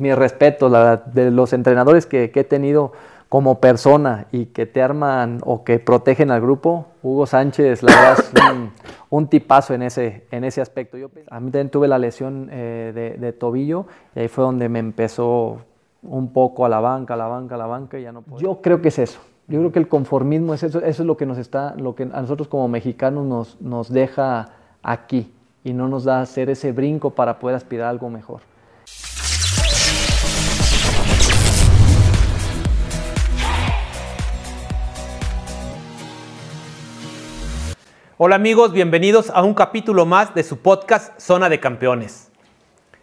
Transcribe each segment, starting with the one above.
Mi respeto la, de los entrenadores que, he tenido como persona y que te arman o que protegen al grupo, Hugo Sánchez, la verdad es un, tipazo en ese, en ese aspecto. Yo, a mí también tuve la lesión eh, de, tobillo y ahí fue donde me empezó un poco a la banca, a la banca, a la banca y ya no puedo. Yo creo que es eso. Yo creo que el conformismo es eso, eso es lo que nos está, lo que a nosotros como mexicanos nos, nos deja aquí y no nos da hacer ese brinco para poder aspirar a algo mejor. Hola amigos, bienvenidos a un capítulo más de su podcast Zona de Campeones.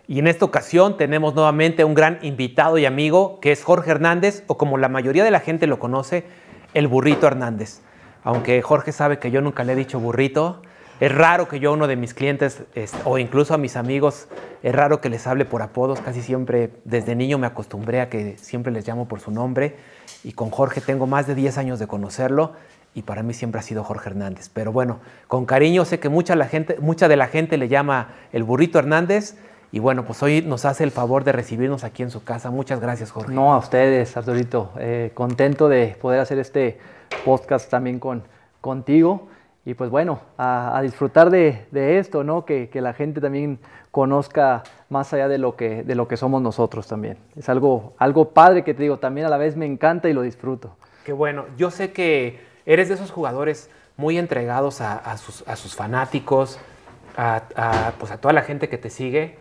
Y en esta ocasión tenemos nuevamente un gran invitado y amigo que es Jorge Hernández, o como la mayoría de la gente lo conoce, el burrito Hernández. Aunque Jorge sabe que yo nunca le he dicho burrito, es raro que yo a uno de mis clientes o incluso a mis amigos, es raro que les hable por apodos, casi siempre desde niño me acostumbré a que siempre les llamo por su nombre y con Jorge tengo más de 10 años de conocerlo y para mí siempre ha sido Jorge Hernández. Pero bueno, con cariño sé que mucha, la gente, mucha de la gente le llama el burrito Hernández y bueno, pues hoy nos hace el favor de recibirnos aquí en su casa. Muchas gracias, Jorge. No, a ustedes, Arturito. Eh, contento de poder hacer este podcast también con, contigo. Y pues bueno, a, disfrutar de, esto, ¿no? Que, la gente también conozca más allá de lo que, de lo que somos nosotros también. Es algo, algo padre que te digo, también a la vez me encanta y lo disfruto. Qué bueno, yo sé que eres de esos jugadores muy entregados a, sus, a sus, fanáticos, a, pues a toda la gente que te sigue,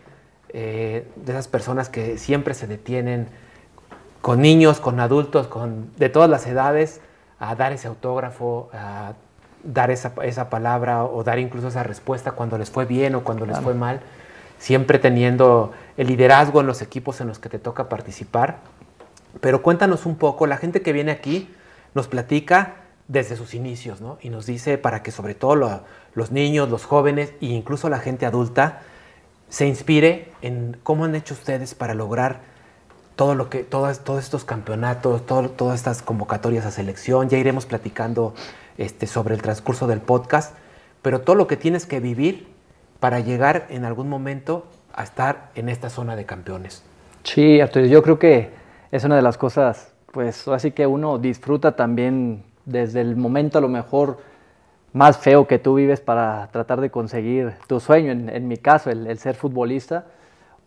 eh, de esas personas que siempre se detienen con niños, con adultos, con, de todas las edades, a dar ese autógrafo, a dar esa, esa, palabra o dar incluso esa respuesta cuando les fue bien o cuando les fue mal, siempre teniendo el liderazgo en los equipos en los que te toca participar. Pero cuéntanos un poco, la gente que viene aquí nos platica desde sus inicios, ¿no? Y nos dice para que sobre todo los niños, los jóvenes e incluso la gente adulta se inspire en cómo han hecho ustedes para lograr todo lo que, todos, todos estos campeonatos, todas estas convocatorias a selección. Ya iremos platicando este, sobre el transcurso del podcast, pero todo lo que tienes que vivir para llegar en algún momento a estar en esta zona de campeones. Sí, Arturo, yo creo que es una de las cosas, pues así que uno disfruta también desde el momento a lo mejor más feo que tú vives para tratar de conseguir tu sueño, en, mi caso, el ser futbolista.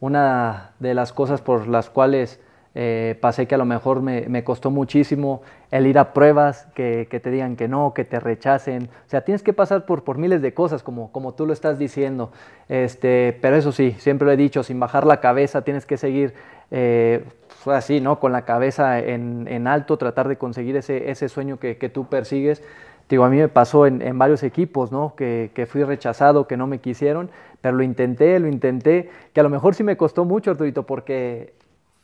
Una de las cosas por las cuales eh, pasé que a lo mejor me, costó muchísimo el ir a pruebas, que, te digan que no, que te rechacen. O sea, tienes que pasar por, por miles de cosas, como, como tú lo estás diciendo. Este, pero eso sí, siempre lo he dicho, sin bajar la cabeza, tienes que seguir eh, así, ¿no? Con la cabeza en, alto, tratar de conseguir ese, ese sueño que, tú persigues. Digo, a mí me pasó en, varios equipos, ¿no? Que, que, fui rechazado, que no me quisieron, pero lo intenté, lo intenté, que a lo mejor sí me costó mucho, Arturito, porque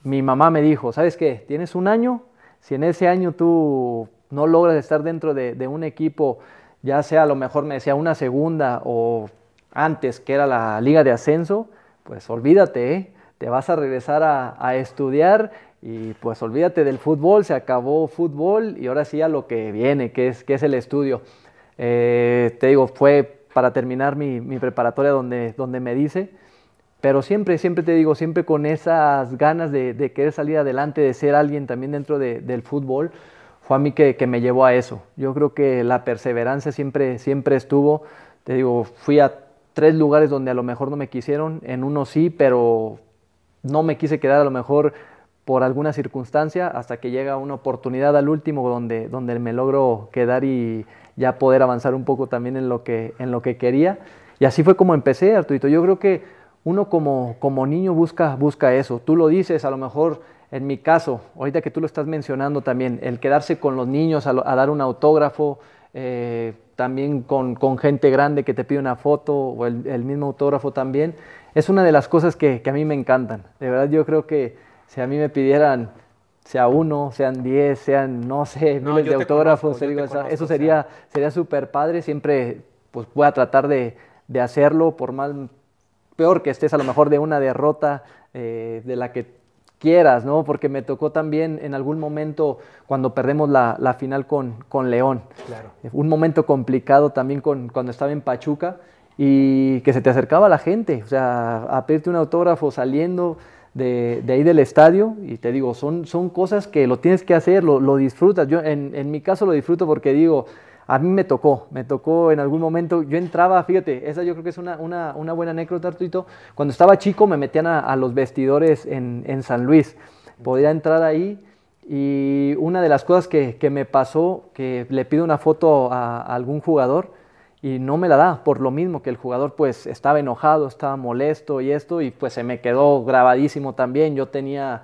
mi mamá me dijo, ¿sabes qué? Tienes un año, si en ese año tú no logras estar dentro de, un equipo, ya sea a lo mejor me decía una segunda o antes que era la liga de ascenso, pues olvídate, ¿eh? Te vas a regresar a, estudiar y pues olvídate del fútbol, se acabó fútbol y ahora sí a lo que viene, que es, que es el estudio. Eh, te digo, fue para terminar mi, preparatoria donde, donde me dice, pero siempre, siempre te digo, siempre con esas ganas de, querer salir adelante, de ser alguien también dentro del fútbol, fue a mí que, me llevó a eso. Yo creo que la perseverancia siempre, siempre estuvo. Te digo, fui a tres lugares donde a lo mejor no me quisieron, en uno sí, pero no me quise quedar a lo mejor por alguna circunstancia hasta que llega una oportunidad al último donde, donde me logro quedar y ya poder avanzar un poco también en lo que, en lo que quería. Y así fue como empecé, Arturito. Yo creo que uno como, como niño busca, busca eso. Tú lo dices, a lo mejor en mi caso, ahorita que tú lo estás mencionando también, el quedarse con los niños a, dar un autógrafo, eh, también con, con, gente grande que te pide una foto o el, mismo autógrafo también, es una de las cosas que, que, a mí me encantan. De verdad yo creo que si a mí me pidieran, sea uno, sean diez, sean, no sé, miles de autógrafos, eso sería sería súper padre, siempre pues voy a tratar de, de hacerlo por más peor que estés a lo mejor de una derrota eh, de la que quieras, ¿no? Porque me tocó también en algún momento cuando perdemos la, final con, con León. Claro. Un momento complicado también con, cuando estaba en Pachuca y que se te acercaba la gente, o sea, a pedirte un autógrafo saliendo, de, ahí del estadio y te digo, son, son cosas que lo tienes que hacer, lo, lo disfrutas. Yo en, en, mi caso lo disfruto porque digo, a mí me tocó, me tocó en algún momento, yo entraba, fíjate, esa yo creo que es una, una, buena anécdota, Arturito, cuando estaba chico me metían a, los vestidores en, en, San Luis, podía entrar ahí y una de las cosas que, que me pasó, que le pido una foto a algún jugador, y no me la da por lo mismo que el jugador pues estaba enojado, estaba molesto y esto y pues se me quedó grabadísimo también. Yo tenía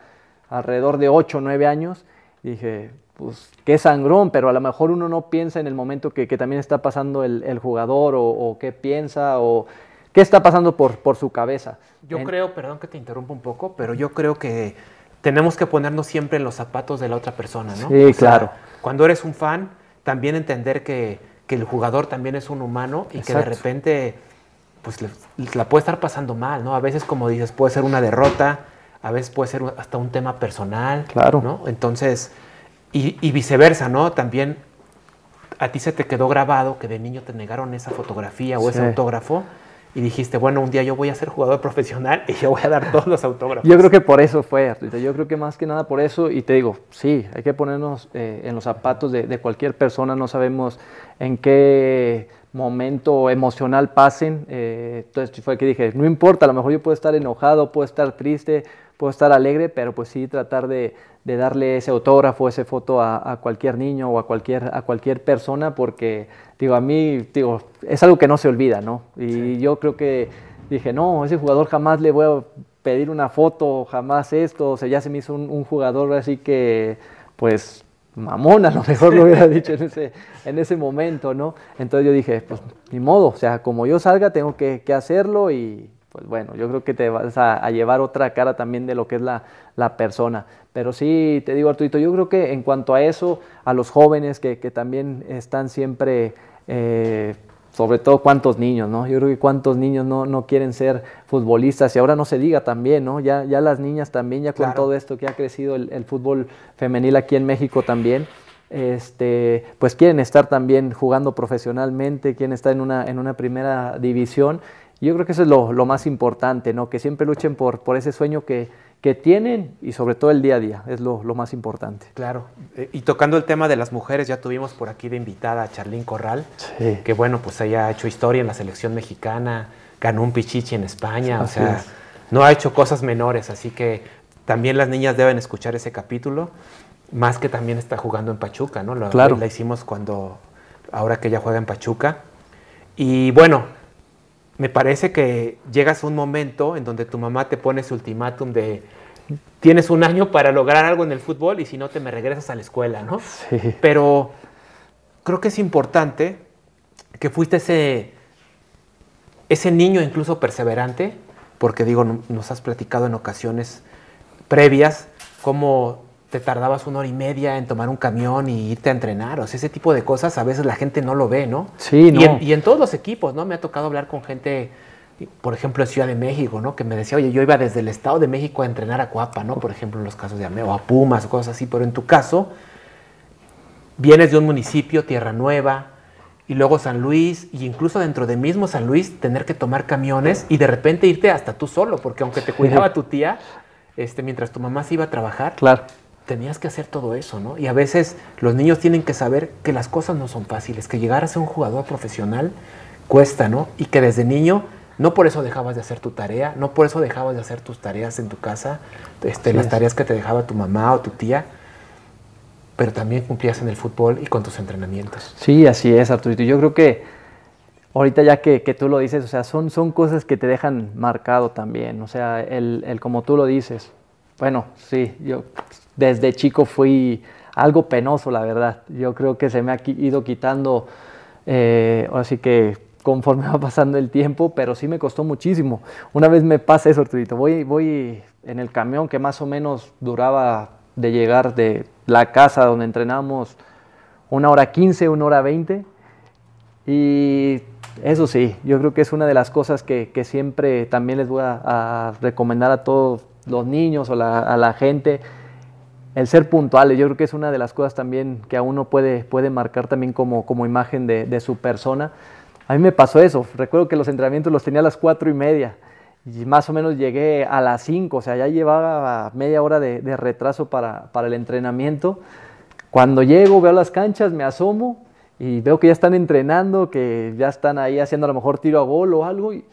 alrededor de 8 o 9 años. Dije, pues qué sangrón, pero a lo mejor uno no piensa en el momento que, también está pasando el, jugador o, qué piensa o qué está pasando por, por su cabeza. Yo creo, perdón que te interrumpa un poco, pero yo creo que tenemos que ponernos siempre en los zapatos de la otra persona, ¿no? Sí, claro. Cuando eres un fan, también entender que que el jugador también es un humano y que de repente pues la puede estar pasando mal, ¿no? A veces, como dices, puede ser una derrota, a veces puede ser hasta un tema personal, claro. ¿no? Entonces, y, viceversa, ¿no? También a ti se te quedó grabado que de niño te negaron esa fotografía o ese autógrafo y dijiste, bueno, un día yo voy a ser jugador profesional y yo voy a dar todos los autógrafos. Yo creo que por eso fue, Yo creo que más que nada por eso, y te digo, sí, hay que ponernos eh, en los zapatos de, cualquier persona, no sabemos en qué momento emocional pasen. Eh, entonces fue que dije, no importa, a lo mejor yo puedo estar enojado, puedo estar triste, puedo estar alegre, pero pues sí tratar de, darle ese autógrafo, esa foto a, cualquier niño o a cualquier, a cualquier persona, porque digo, a mí digo, es algo que no se olvida, ¿no? Y yo creo que dije, no, ese jugador jamás le voy a pedir una foto, jamás esto, o sea, ya se me hizo un jugador así que, pues, mamón, a lo mejor lo hubiera dicho en ese, en ese momento, ¿no? Entonces yo dije, pues ni modo, o sea, como yo salga tengo que, hacerlo y pues bueno, yo creo que te vas a, llevar otra cara también de lo que es la, persona. Pero sí, te digo Arturito, yo creo que en cuanto a eso, a los jóvenes que, que también están siempre... Eh, sobre todo cuántos niños, ¿no? Yo creo que cuántos niños no, no, quieren ser futbolistas y ahora no se diga también, ¿no? Ya, ya las niñas también, ya con todo esto que ha crecido el, fútbol femenil aquí en México también, este, pues quieren estar también jugando profesionalmente, quieren estar en una, en una primera división. Yo creo que eso es lo, lo más importante, ¿no? Que siempre luchen por, por ese sueño que, que tienen y sobre todo el día a día, es lo, más importante. Claro, eh, y tocando el tema de las mujeres, ya tuvimos por aquí de invitada a Charlín Corral, que bueno, pues ella ha hecho historia en la selección mexicana, ganó un pichichi en España, o sea, no ha hecho cosas menores, así que también las niñas deben escuchar ese capítulo, más que también está jugando en Pachuca, ¿no? claro. La hicimos cuando, ahora que ella juega en Pachuca. Y bueno, me parece que llegas a un momento en donde tu mamá te pone su ultimátum de tienes un año para lograr algo en el fútbol y si no te me regresas a la escuela, ¿no? Sí. Pero creo que es importante que fuiste ese, ese niño incluso perseverante, porque digo, nos has platicado en ocasiones previas cómo te tardabas una hora y media en tomar un camión y irte a entrenar. O sea, ese tipo de cosas a veces la gente no lo ve, ¿no? Sí, no. Y en, todos los equipos, ¿no? Me ha tocado hablar con gente, por ejemplo, en Ciudad de México, ¿no? Que me decía, oye, yo iba desde el Estado de México a entrenar a Cuapa, ¿no? Por ejemplo, en los casos de Ameo, a Pumas, cosas así. Pero en tu caso, vienes de un municipio, Tierra Nueva, y luego San Luis, y incluso dentro de mismo San Luis, tener que tomar camiones y de repente irte hasta tú solo, porque aunque te cuidaba tu tía, este, mientras tu mamá se iba a trabajar, claro tenías que hacer todo eso, ¿no? Y a veces los niños tienen que saber que las cosas no son fáciles, que llegar a ser un jugador profesional cuesta, ¿no? Y que desde niño no por eso dejabas de hacer tu tarea, no por eso dejabas de hacer tus tareas en tu casa, este, las tareas que te dejaba tu mamá o tu tía, pero también cumplías en el fútbol y con tus entrenamientos. Sí, así es, Arturito. Yo creo que ahorita ya que, tú lo dices, o sea, son, son cosas que te dejan marcado también, o sea, el, el como tú lo dices, bueno, sí, yo desde chico fui algo penoso, la verdad. Yo creo que se me ha ido quitando, eh, así que conforme va pasando el tiempo, pero sí me costó muchísimo. Una vez me pasa eso, Arturito, voy, voy en el camión que más o menos duraba de llegar de la casa donde entrenamos una hora quince, una hora veinte, y eso sí, yo creo que es una de las cosas que, siempre también les voy a, recomendar a todos los niños o a la gente, el ser puntuales, yo creo que es una de las cosas también que a uno puede, puede marcar también como, como imagen de, su persona. A mí me pasó eso, recuerdo que los entrenamientos los tenía a las cuatro y media y más o menos llegué a las 5, o sea, ya llevaba media hora de, retraso para, para, el entrenamiento. Cuando llego, veo las canchas, me asomo y veo que ya están entrenando, que ya están ahí haciendo a lo mejor tiro a gol o algo. Y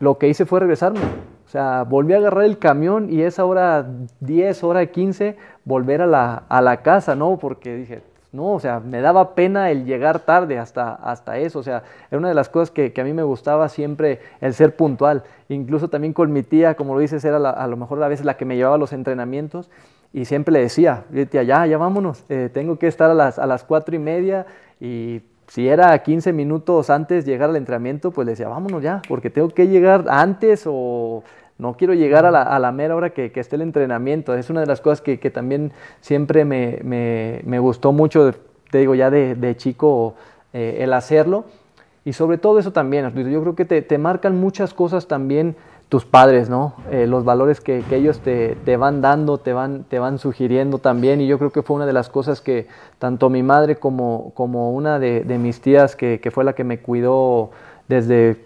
lo que hice fue regresarme. O sea, volví a agarrar el camión y esa hora 10, hora 15, volver a la, a la casa, ¿no? Porque dije, no, o sea, me daba pena el llegar tarde hasta, hasta eso, o sea, era una de las cosas que, a mí me gustaba siempre el ser puntual, incluso también con mi tía, como lo dices, era a lo mejor a veces la que me llevaba los entrenamientos y siempre le decía, tía, ya, ya vámonos, eh, tengo que estar a las, a las cuatro y media y si era 15 minutos antes llegar al entrenamiento, pues le decía, vámonos ya, porque tengo que llegar antes o no quiero llegar a la, mera hora que, esté el entrenamiento. Es una de las cosas que, también siempre me, gustó mucho, te digo ya de, chico, eh, el hacerlo. Y sobre todo eso también, yo creo que te, marcan muchas cosas también tus padres, ¿no? Eh, los valores que, ellos te, van dando, te van, te van sugiriendo también. Y yo creo que fue una de las cosas que tanto mi madre como, como una de, de mis tías, que, fue la que me cuidó desde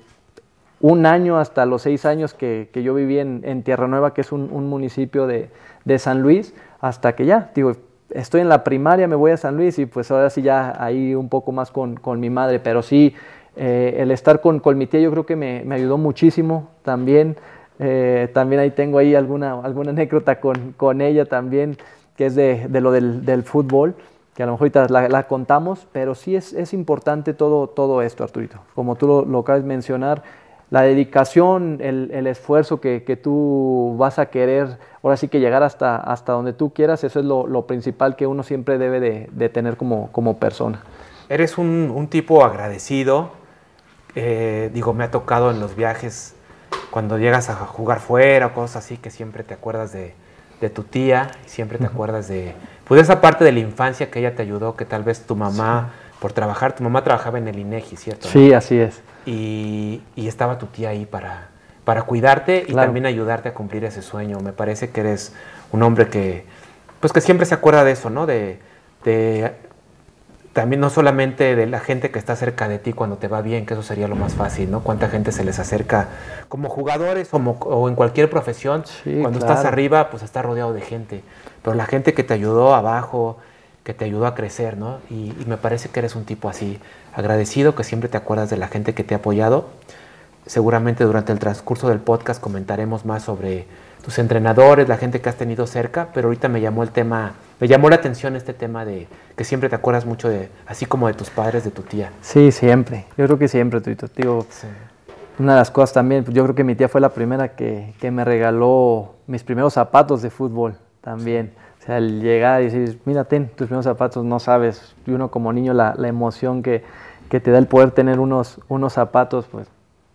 un año hasta los seis años que, yo viví en, Tierra Nueva, que es un, municipio de, San Luis, hasta que ya, digo, estoy en la primaria, me voy a San Luis y pues ahora sí ya ahí un poco más con, mi madre, pero sí, eh, el estar con, mi tía yo creo que me, ayudó muchísimo también. Eh, también ahí tengo ahí alguna, alguna anécdota con, ella también, que es de, lo del, fútbol, que a lo mejor ahorita la, contamos, pero sí es, importante todo, todo esto, Arturito. Como tú lo, lo acabas de mencionar, la dedicación, el, esfuerzo que, tú vas a querer, ahora sí que llegar hasta, hasta donde tú quieras, eso es lo, principal que uno siempre debe de, tener como, como, persona. Eres un, tipo agradecido, eh, digo, me ha tocado en los viajes, cuando llegas a jugar fuera o cosas así, que siempre te acuerdas de, tu tía, siempre te acuerdas de, pues esa parte de la infancia que ella te ayudó, que tal vez tu mamá, por trabajar, tu mamá trabajaba en el INEGI, ¿cierto? Sí, así es y, estaba tu tía ahí para, para cuidarte y también ayudarte a cumplir ese sueño. Me parece que eres un hombre que, pues que siempre se acuerda de eso, ¿no? De, también no solamente de la gente que está cerca de ti cuando te va bien, que eso sería lo más fácil, ¿no? Cuánta gente se les acerca como jugadores o, en cualquier profesión. cuando estás arriba, pues estás rodeado de gente. Pero la gente que te ayudó abajo, que te ayudó a crecer, ¿no? Y, me parece que eres un tipo así, agradecido, que siempre te acuerdas de la gente que te ha apoyado. Seguramente durante el transcurso del podcast comentaremos más sobre tus entrenadores, la gente que has tenido cerca, pero ahorita me llamó el tema, me llamó la atención este tema de que siempre te acuerdas mucho de, así como de tus padres, de tu tía. Sí, siempre. Yo creo que siempre, tu tío. Una de las cosas también, yo creo que mi tía fue la primera que, que me regaló mis primeros zapatos de fútbol también sea, el llegar y decir, mira, ten tus primeros zapatos, no sabes, y uno como niño la, la emoción que, que, te da el poder tener unos, unos zapatos, pues,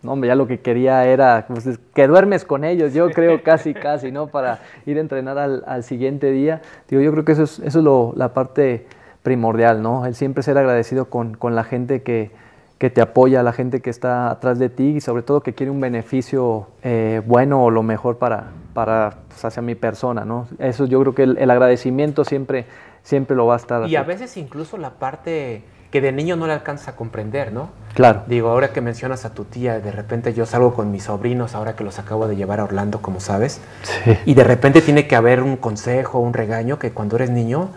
no, hombre, ya lo que quería era pues, que duermes con ellos, yo creo casi, casi, ¿no? Para ir a entrenar al, al siguiente día. Digo, yo creo que eso es, eso es lo, la parte primordial, ¿no? El siempre ser agradecido con, con la gente que, que te apoya, la gente que está atrás de ti y sobre todo que quiere un beneficio eh, bueno o lo mejor para, para pues, hacia mi persona, ¿no? Eso yo creo que el, agradecimiento siempre, siempre lo va a estar. Y a veces incluso la parte que de niño no le alcanza a comprender, ¿no? Claro. Digo, ahora que mencionas a tu tía, de repente yo salgo con mis sobrinos, ahora que los acabo de llevar a Orlando, como sabes, sí. y de repente tiene que haber un consejo, un regaño que cuando eres niño,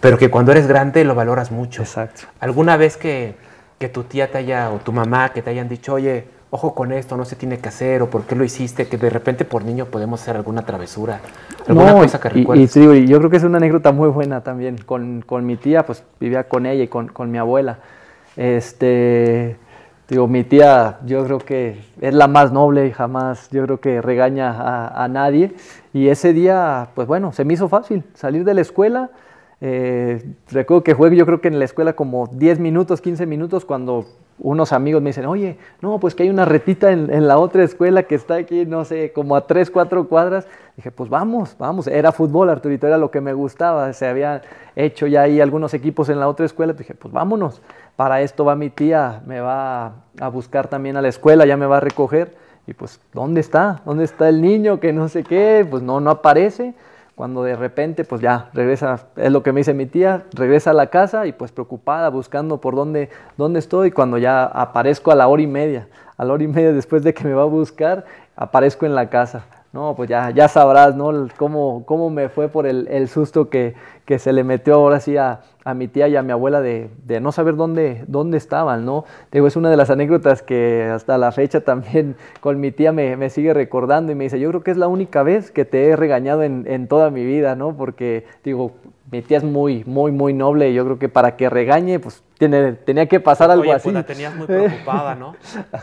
pero que cuando eres grande lo valoras mucho. Exacto. ¿Alguna vez que que tu tía te haya, o tu mamá, que te hayan dicho, oye, ojo con esto, no se tiene que hacer, o por qué lo hiciste, que de repente por niño podemos hacer alguna travesura, alguna cosa que recuerdes. Y, y, yo creo que es una anécdota muy buena también. Con, con mi tía, pues vivía con ella y con, con, mi abuela. Este, digo, mi tía, yo creo que es la más noble y jamás, yo creo que regaña a, a nadie. Y ese día, pues bueno, se me hizo fácil salir de la escuela eh, recuerdo que juego yo creo que en la escuela como 10 minutos, 15 minutos cuando unos amigos me dicen, oye, no, pues que hay una retita en, la otra escuela que está aquí, no sé, como a 3, 4 cuadras. Dije, pues vamos, vamos. Era fútbol, Arturito, era lo que me gustaba. Se había hecho ya ahí algunos equipos en la otra escuela. Dije, pues vámonos. Para esto va mi tía, me va a buscar también a la escuela, ya me va a recoger. Y pues, ¿dónde está? ¿Dónde está el niño? Que no sé qué. Pues no, no aparece cuando de repente, pues ya, regresa, es lo que me dice mi tía, regresa a la casa y pues preocupada, buscando por dónde, dónde estoy, cuando ya aparezco a la hora y media, a la hora y media después de que me va a buscar, aparezco en la casa. No, pues ya, ya sabrás, ¿no? Cómo, cómo me fue por el, el susto que, que, se le metió ahora sí a, a, mi tía y a mi abuela de, de, no saber dónde, dónde estaban, ¿no? Digo, es una de las anécdotas que hasta la fecha también con mi tía me, me, sigue recordando y me dice, yo creo que es la única vez que te he regañado en, en toda mi vida, ¿no? Porque, digo, mi tía es muy, muy, muy noble y yo creo que para que regañe, pues tiene, tenía que pasar algo Oye, así. Pues la tenías muy preocupada, ¿no?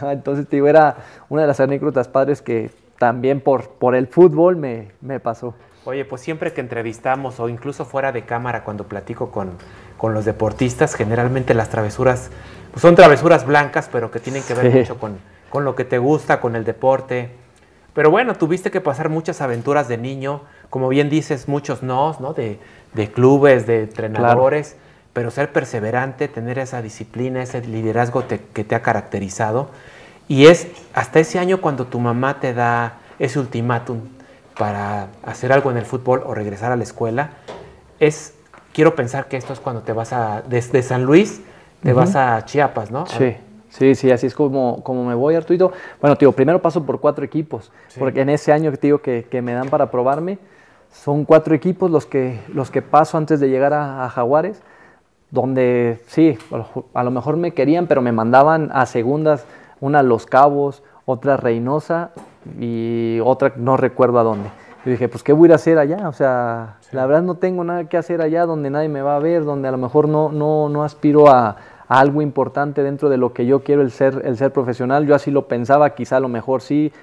Entonces, digo, era una de las anécdotas padres que también por, por el fútbol me, me, pasó. Oye, pues siempre que entrevistamos o incluso fuera de cámara cuando platico con, con los deportistas, generalmente las travesuras pues son travesuras blancas, pero que tienen que ver sí. mucho con, con lo que te gusta, con el deporte. Pero bueno, tuviste que pasar muchas aventuras de niño, como bien dices, muchos nos, ¿no? De, de clubes, de entrenadores, claro. pero ser perseverante, tener esa disciplina, ese liderazgo te, que te ha caracterizado. Y es hasta ese año cuando tu mamá te da ese ultimátum para hacer algo en el fútbol o regresar a la escuela. Es, quiero pensar que esto es cuando te vas a, desde San Luis, te uh -huh. vas a Chiapas, ¿no? Sí. Sí, sí, así es como, como me voy, Arturito. Bueno, tío, primero paso por cuatro equipos, sí. porque en ese año, tío, que, que, me dan para probarme, son cuatro equipos los que, los que paso antes de llegar a, a Jaguares, donde sí, a lo mejor me querían, pero me mandaban a segundas una Los Cabos, otra Reynosa y otra no recuerdo a dónde. Yo dije, pues, ¿qué voy a ir a hacer allá? O sea, sí. la verdad no tengo nada que hacer allá donde nadie me va a ver, donde a lo mejor no, no, no aspiro a, a algo importante dentro de lo que yo quiero, el ser, el ser profesional. Yo así lo pensaba, quizá a lo mejor sí.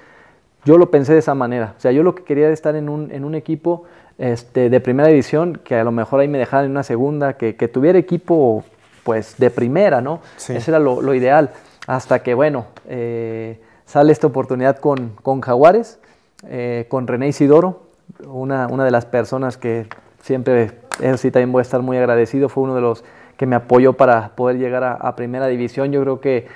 Yo lo pensé de esa manera. O sea, yo lo que quería era estar en un, en un equipo este, de primera división, que a lo mejor ahí me dejaran en una segunda, que, que tuviera equipo pues de primera, ¿no? Sí. Eso era lo, lo ideal hasta que, bueno, eh, sale esta oportunidad con, con Jaguares, eh, con René Isidoro, una, una, de las personas que siempre, eso sí también voy a estar muy agradecido, fue uno de los que me apoyó para poder llegar a, primera división. Yo creo que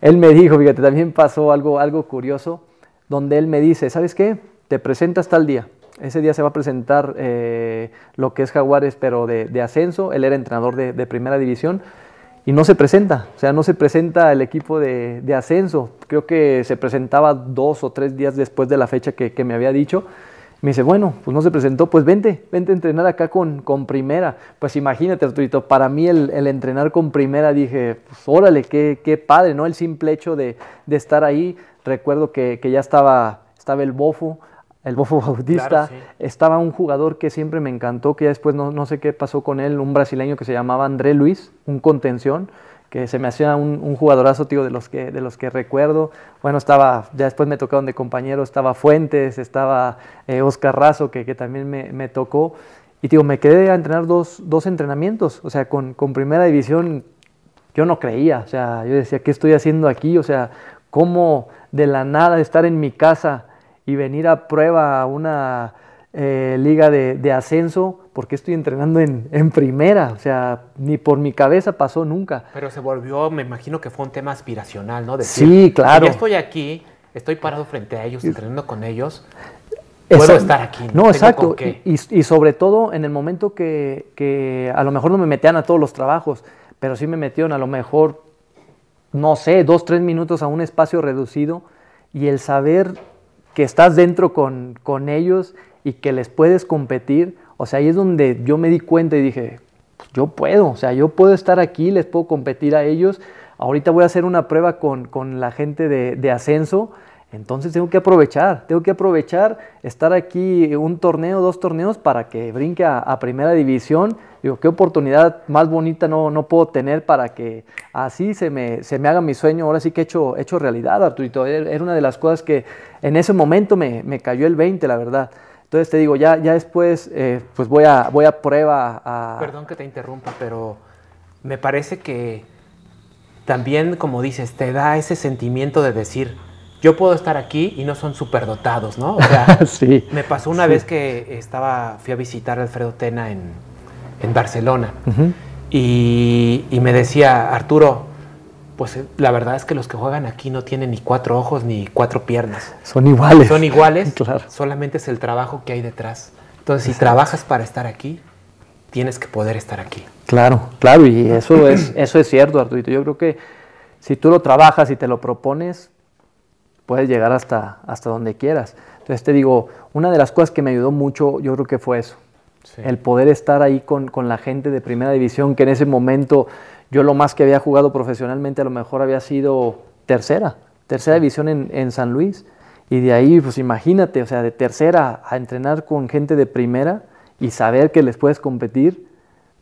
él me dijo, fíjate, también pasó algo, algo curioso, donde él me dice, ¿sabes qué? Te presentas tal día. Ese día se va a presentar eh, lo que es Jaguares, pero de, ascenso. Él era entrenador de primera división y no se presenta, o sea, no se presenta el equipo de, de, ascenso. Creo que se presentaba dos o tres días después de la fecha que, me había dicho. Me dice, bueno, pues no se presentó, pues vente, vente a entrenar acá con, con primera. Pues imagínate, Arturito, para mí el, el, entrenar con primera, dije, pues órale, qué, qué padre, ¿no? El simple hecho de, de estar ahí. Recuerdo que, que ya estaba, estaba el Bofo, el Bofo Bautista, claro, sí. estaba un jugador que siempre me encantó, que ya después no, no, sé qué pasó con él, un brasileño que se llamaba André Luis, un contención, que se me hacía un, un jugadorazo, tío, de los, que, de los que recuerdo. Bueno, estaba, ya después me tocaron de compañero, estaba Fuentes, estaba eh, Oscar Razo, que, que también me, me, tocó. Y, tío, me quedé a entrenar dos, dos entrenamientos, o sea, con, con primera división yo no creía, o sea, yo decía, ¿qué estoy haciendo aquí? O sea, ¿cómo de la nada estar en mi casa y venir a prueba a una eh, liga de, de, ascenso, porque estoy entrenando en, en, primera, o sea, ni por mi cabeza pasó nunca. Pero se volvió, me imagino que fue un tema aspiracional, ¿no? Decir, sí, claro. Ya estoy aquí, estoy parado frente a ellos, entrenando con ellos, puedo estar aquí. No, no exacto. Y, y, sobre todo en el momento que, que a lo mejor no me metían a todos los trabajos, pero sí me metieron a lo mejor, no sé, dos, tres minutos a un espacio reducido y el saber que estás dentro con, con, ellos y que les puedes competir, o sea, ahí es donde yo me di cuenta y dije, pues yo puedo, o sea, yo puedo estar aquí, les puedo competir a ellos, ahorita voy a hacer una prueba con, con la gente de, de, ascenso, entonces tengo que aprovechar, tengo que aprovechar estar aquí un torneo, dos torneos para que brinque a, primera división, digo, qué oportunidad más bonita no, no puedo tener para que así se me, se me haga mi sueño, ahora sí que he hecho, hecho realidad, Arturito, era una de las cosas que en ese momento me, me cayó el 20, la verdad. Entonces te digo, ya, ya después eh, pues voy a, voy a prueba a... Perdón que te interrumpa, pero me parece que también, como dices, te da ese sentimiento de decir, yo puedo estar aquí y no son superdotados, ¿no? O sea, sí, me pasó una sí. vez que estaba, fui a visitar a Alfredo Tena en, en Barcelona uh -huh. y, y, me decía, Arturo, pues la verdad es que los que juegan aquí no tienen ni cuatro ojos ni cuatro piernas. Son iguales. Son iguales, claro. solamente es el trabajo que hay detrás. Entonces, si trabajas para estar aquí, tienes que poder estar aquí. Claro, claro, y eso es, eso es cierto, Arturito. Yo creo que si tú lo trabajas y te lo propones, puedes llegar hasta, hasta donde quieras. Entonces te digo, una de las cosas que me ayudó mucho, yo creo que fue eso. El poder estar ahí con, con, la gente de primera división, que en ese momento yo lo más que había jugado profesionalmente a lo mejor había sido tercera, tercera división en, en San Luis. Y de ahí, pues imagínate, o sea, de tercera a entrenar con gente de primera y saber que les puedes competir,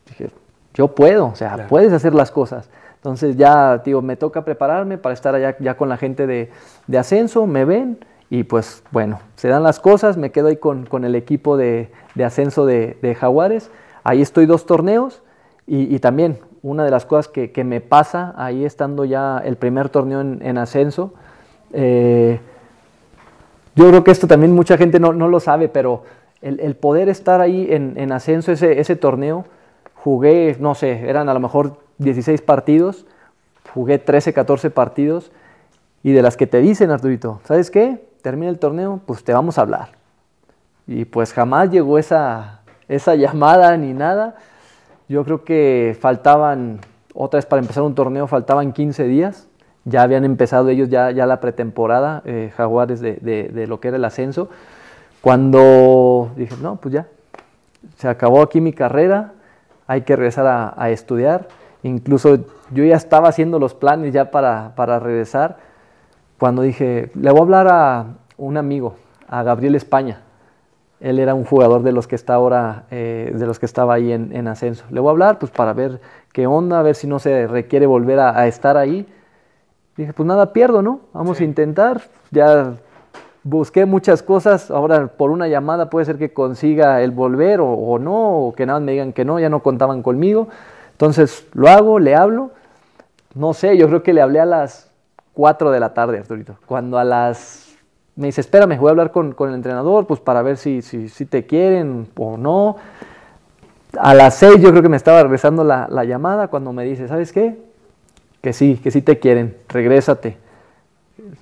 dije, yo puedo, o sea, puedes hacer las cosas. Entonces ya, digo, me toca prepararme para estar allá ya con la gente de, de ascenso, me ven y pues bueno, se dan las cosas, me quedo ahí con, con el equipo de, de ascenso de, Jaguares, ahí estoy dos torneos y, y también una de las cosas que, que, me pasa ahí estando ya el primer torneo en, en ascenso, eh, yo creo que esto también mucha gente no, no lo sabe, pero el, el, poder estar ahí en, en ascenso, ese, ese torneo, jugué, no sé, eran a lo mejor 16 partidos, jugué 13, 14 partidos, y de las que te dicen, Arturito, ¿sabes qué? Termina el torneo, pues te vamos a hablar. Y pues jamás llegó esa, esa llamada ni nada. Yo creo que faltaban, otra vez para empezar un torneo, faltaban 15 días. Ya habían empezado ellos ya, ya la pretemporada, eh, Jaguares, de, de, lo que era el ascenso. Cuando dije, no, pues ya, se acabó aquí mi carrera, hay que regresar a, estudiar. Incluso yo ya estaba haciendo los planes ya para, para, regresar, cuando dije, le voy a hablar a un amigo, a Gabriel España. Él era un jugador de los que está ahora, eh, de los que estaba ahí en, en, ascenso. Le voy a hablar pues para ver qué onda, a ver si no se requiere volver a, a estar ahí. Dije, pues nada pierdo, ¿no? Vamos sí. a intentar. Ya busqué muchas cosas, ahora por una llamada puede ser que consiga el volver o, o, no, o que nada me digan que no, ya no contaban conmigo. Entonces lo hago, le hablo, no sé, yo creo que le hablé a las 4 de la tarde, Arturito, cuando a las... Me dice, espérame, voy a hablar con, con el entrenador, pues para ver si, si, si, te quieren o no. A las 6 yo creo que me estaba regresando la, la llamada cuando me dice, ¿sabes qué? Que sí, que sí te quieren, regrésate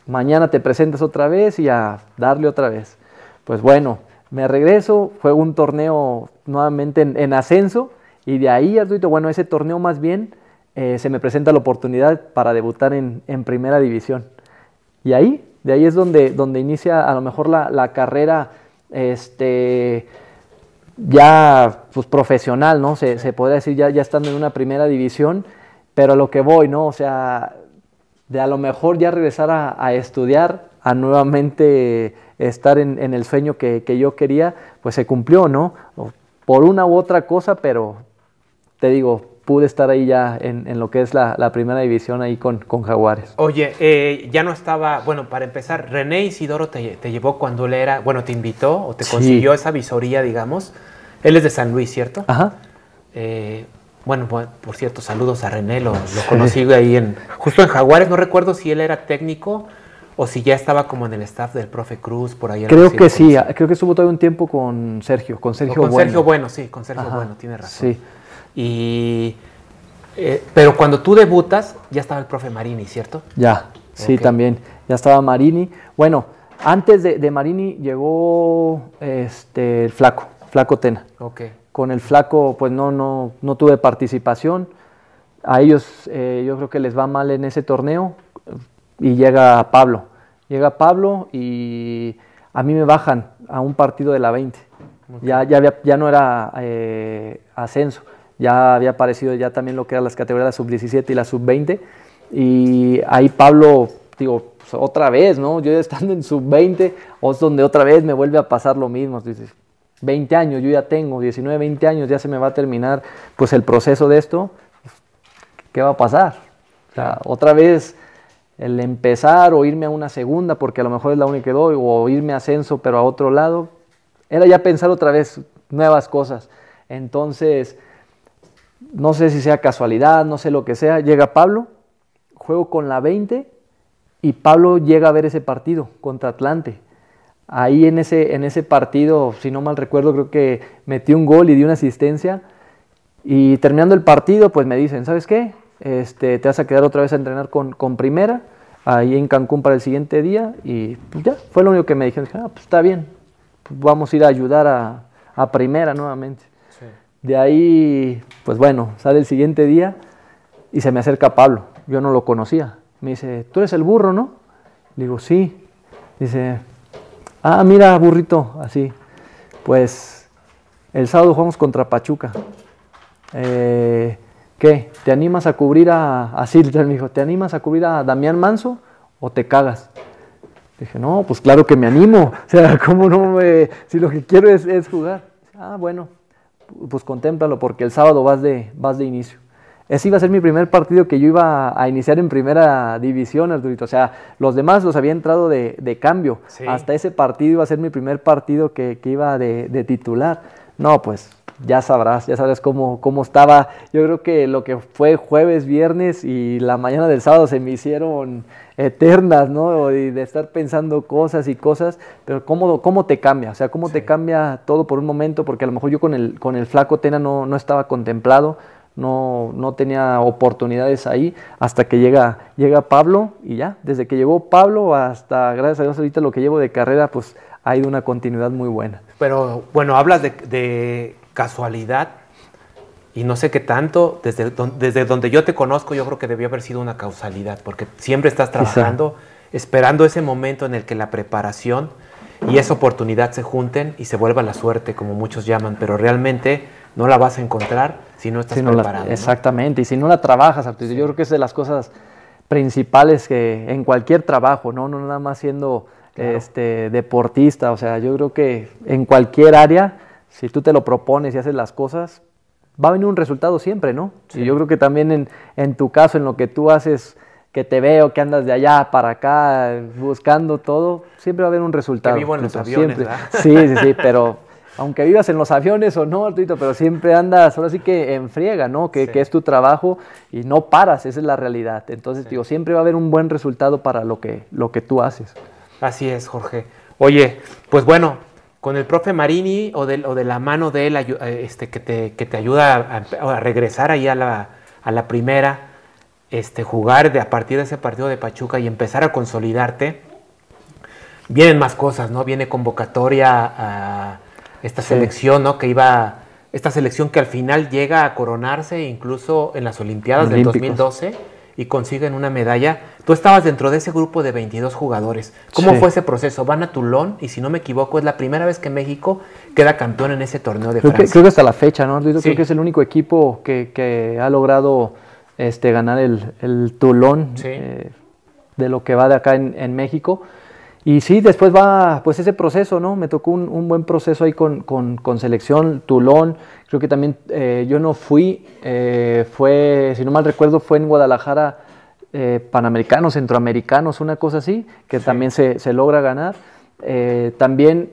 mañana te presentas otra vez y a darle otra vez. Pues bueno, me regreso, fue un torneo nuevamente en, en ascenso y de ahí, Arturito, bueno, ese torneo más bien eh, se me presenta la oportunidad para debutar en, en, primera división. Y ahí, de ahí es donde, donde inicia a lo mejor la, la carrera este, ya pues, profesional, ¿no? Se, se podría decir ya, ya estando en una primera división, pero a lo que voy, ¿no? O sea, de a lo mejor ya regresar a, a estudiar, a nuevamente estar en, en el sueño que, que, yo quería, pues se cumplió, ¿no? Por una u otra cosa, pero te digo, pude estar ahí ya en, en lo que es la, la, primera división ahí con, con Jaguares. Oye, eh, ya no estaba, bueno, para empezar, René Isidoro te, te, llevó cuando él era, bueno, te invitó o te consiguió esa visoría, digamos. Él es de San Luis, ¿cierto? Ajá. Eh, bueno, por cierto, saludos a René, lo, lo conocí ahí en, justo en Jaguares, no recuerdo si él era técnico o si ya estaba como en el staff del profe Cruz, por ahí. Creo que sí, creo que estuvo todo un tiempo con Sergio, con Sergio o con Bueno. Sergio Bueno, sí, con Sergio Ajá, Bueno, tiene razón. Sí. Y, eh, pero cuando tú debutas, ya estaba el profe Marini, ¿cierto? Ya, sí, okay. también, ya estaba Marini. Bueno, antes de, de Marini llegó este, el Flaco, Flaco Tena. Okay con el flaco pues no, no, no tuve participación. A ellos eh, yo creo que les va mal en ese torneo y llega Pablo. Llega Pablo y a mí me bajan a un partido de la 20. Okay. Ya, ya, había, ya no era eh, ascenso, ya había aparecido ya también lo que eran las categorías la sub-17 y la sub-20. Y ahí Pablo, digo, pues otra vez, ¿no? Yo estando en sub-20, es donde otra vez me vuelve a pasar lo mismo. Dices, 20 años, yo ya tengo 19, 20 años, ya se me va a terminar pues el proceso de esto, ¿qué va a pasar? O sea, otra vez el empezar o irme a una segunda, porque a lo mejor es la única que doy, o irme a ascenso pero a otro lado, era ya pensar otra vez nuevas cosas. Entonces, no sé si sea casualidad, no sé lo que sea, llega Pablo, juego con la 20 y Pablo llega a ver ese partido contra Atlante ahí en ese, en ese partido, si no mal recuerdo, creo que metí un gol y di una asistencia. Y terminando el partido, pues me dicen, ¿sabes qué? Este, te vas a quedar otra vez a entrenar con, con primera, ahí en Cancún para el siguiente día. Y pues ya, fue lo único que me dijeron. Dije, ah, pues está bien, vamos a ir a ayudar a, a primera nuevamente. De ahí, pues bueno, sale el siguiente día y se me acerca Pablo. Yo no lo conocía. Me dice, tú eres el burro, ¿no? Le digo, sí. Dice, ah, mira, burrito, así. Pues el sábado jugamos contra Pachuca. Eh, ¿Qué? ¿Te animas a cubrir a, así me dijo, ¿te animas a cubrir a Damián Manso o te cagas? Dije, no, pues claro que me animo. O sea, ¿cómo no me.? Si lo que quiero es, es jugar. Ah, bueno, pues contémplalo porque el sábado vas de, vas de inicio. Ese iba a ser mi primer partido que yo iba a iniciar en primera división, Arturito. O sea, los demás los había entrado de, de cambio. Hasta ese partido iba a ser mi primer partido que, que iba de, de, titular. No, pues ya sabrás, ya sabes cómo, cómo estaba. Yo creo que lo que fue jueves, viernes y la mañana del sábado se me hicieron eternas, ¿no? Y de estar pensando cosas y cosas, pero cómo, cómo te cambia, o sea, cómo te cambia todo por un momento, porque a lo mejor yo con el, con el flaco Tena no, no estaba contemplado, no, no tenía oportunidades ahí, hasta que llega, llega Pablo y ya, desde que llegó Pablo hasta, gracias a Dios, ahorita lo que llevo de carrera, pues ha ido una continuidad muy buena. Pero bueno, hablas de, de casualidad. Y no sé qué tanto, desde, desde donde yo te conozco, yo creo que debió haber sido una causalidad, porque siempre estás trabajando, esperando ese momento en el que la preparación y esa oportunidad se junten y se vuelva la suerte, como muchos llaman, pero realmente no la vas a encontrar si no estás preparado. Exactamente, y si no la trabajas, yo creo que es de las cosas principales que en cualquier trabajo, no, no nada más siendo este, deportista, o sea, yo creo que en cualquier área, si tú te lo propones y haces las cosas, va a venir un resultado siempre, ¿no? Y yo creo que también en, en, tu caso, en lo que tú haces, que te veo, que andas de allá para acá buscando todo, siempre va a haber un resultado. Que vivo en los aviones, siempre. Sí, sí, sí, pero aunque vivas en los aviones o no, Arturito, pero siempre andas, ahora sí que en friega, ¿no? Que, que, es tu trabajo y no paras, esa es la realidad. Entonces, digo, siempre va a haber un buen resultado para lo que, lo que tú haces. Así es, Jorge. Oye, pues bueno, con el profe Marini o de, o de la mano de él eh, este, que, te, que te ayuda a, regresar ahí a la, a la, primera, este, jugar de, a partir de ese partido de Pachuca y empezar a consolidarte, vienen más cosas, ¿no? Viene convocatoria a esta selección, ¿no? Que iba, esta selección que al final llega a coronarse incluso en las Olimpiadas del 2012 y consiguen una medalla. Tú estabas dentro de ese grupo de 22 jugadores. ¿Cómo fue ese proceso? Van a Toulon y si no me equivoco es la primera vez que México queda campeón en ese torneo de creo Francia. Que, creo que hasta la fecha, ¿no? Creo que es el único equipo que, que ha logrado este, ganar el, el Toulon eh, de lo que va de acá en, en, México. Y sí, después va pues ese proceso, ¿no? Me tocó un, un buen proceso ahí con, con, con selección, Toulon, Creo que también eh, yo no fui, eh, fue, si no mal recuerdo, fue en Guadalajara eh, Panamericanos, Centroamericanos, una cosa así, que sí. también se, se, logra ganar. Eh, también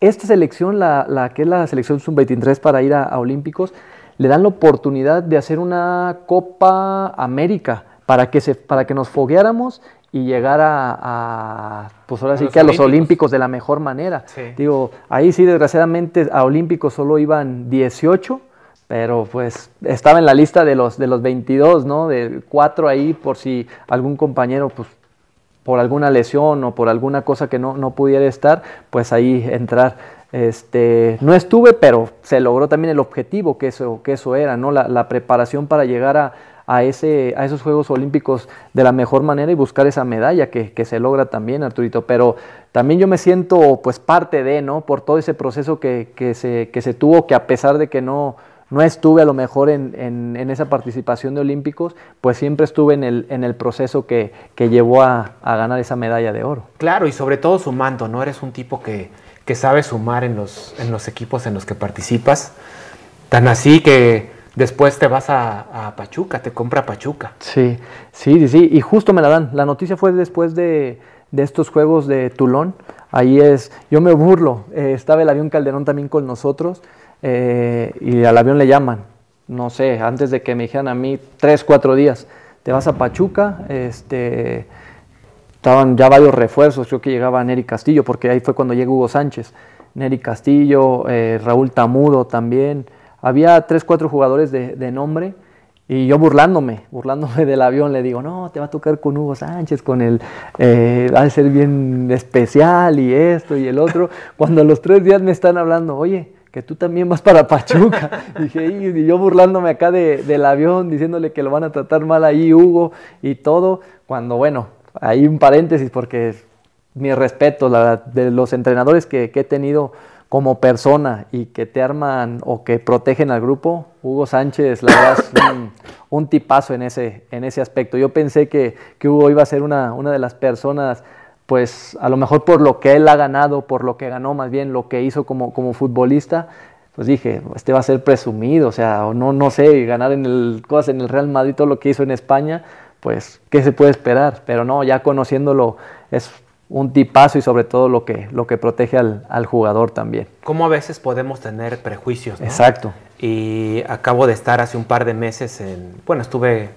esta selección, la, la, que es la selección sub-23 para ir a, a, Olímpicos, le dan la oportunidad de hacer una Copa América para que, se, para que nos fogueáramos y llegar a, a pues ahora a sí que a los olímpicos de la mejor manera. Sí. Digo, ahí sí desgraciadamente a olímpicos solo iban 18, pero pues estaba en la lista de los de los 22, ¿no? De cuatro ahí por si algún compañero pues por alguna lesión o por alguna cosa que no, no pudiera estar, pues ahí entrar. Este, no estuve, pero se logró también el objetivo que eso, que eso era, ¿no? La, la preparación para llegar a, a, ese, a esos Juegos Olímpicos de la mejor manera y buscar esa medalla que, que, se logra también, Arturito. Pero también yo me siento pues parte de, ¿no? Por todo ese proceso que, que, se, que se tuvo, que a pesar de que no, no estuve a lo mejor en, en, esa participación de Olímpicos, pues siempre estuve en el, en el proceso que, que llevó a, a, ganar esa medalla de oro. Claro, y sobre todo sumando, ¿no? Eres un tipo que, que sabe sumar en los, en los equipos en los que participas. Tan así que Después te vas a, Pachuca, te compra Pachuca. Sí, sí, sí, sí. Y justo me la dan. La noticia fue después de, de estos juegos de Tulón. Ahí es, yo me burlo. Eh, estaba el avión Calderón también con nosotros eh, y al avión le llaman. No sé, antes de que me dijeran a mí, tres, cuatro días. Te vas a Pachuca, este, estaban ya varios refuerzos. Creo que llegaba Neri Castillo, porque ahí fue cuando llegó Hugo Sánchez. Neri Castillo, eh, Raúl Tamudo también había tres, cuatro jugadores de, de, nombre y yo burlándome, burlándome del avión, le digo, no, te va a tocar con Hugo Sánchez, con el, eh, va a ser bien especial y esto y el otro. Cuando a los tres días me están hablando, oye, que tú también vas para Pachuca. dije, y yo burlándome acá del avión, diciéndole que lo van a tratar mal ahí, Hugo, y todo, cuando bueno, hay un paréntesis porque mi respeto de los entrenadores que, he tenido como persona y que te arman o que protegen al grupo, Hugo Sánchez, la verdad es un, tipazo en ese, en ese aspecto. Yo pensé que, Hugo iba a ser una, una de las personas pues a lo mejor por lo que él ha ganado, por lo que ganó más bien, lo que hizo como, como futbolista, pues dije, este va a ser presumido, o sea, o no, no sé, ganar en el, cosas en el Real Madrid, todo lo que hizo en España, pues, ¿qué se puede esperar? Pero no, ya conociéndolo, es un tipazo y sobre todo lo que, lo que protege al, al jugador también. Como a veces podemos tener prejuicios, ¿no? Exacto. Y acabo de estar hace un par de meses en, bueno, estuve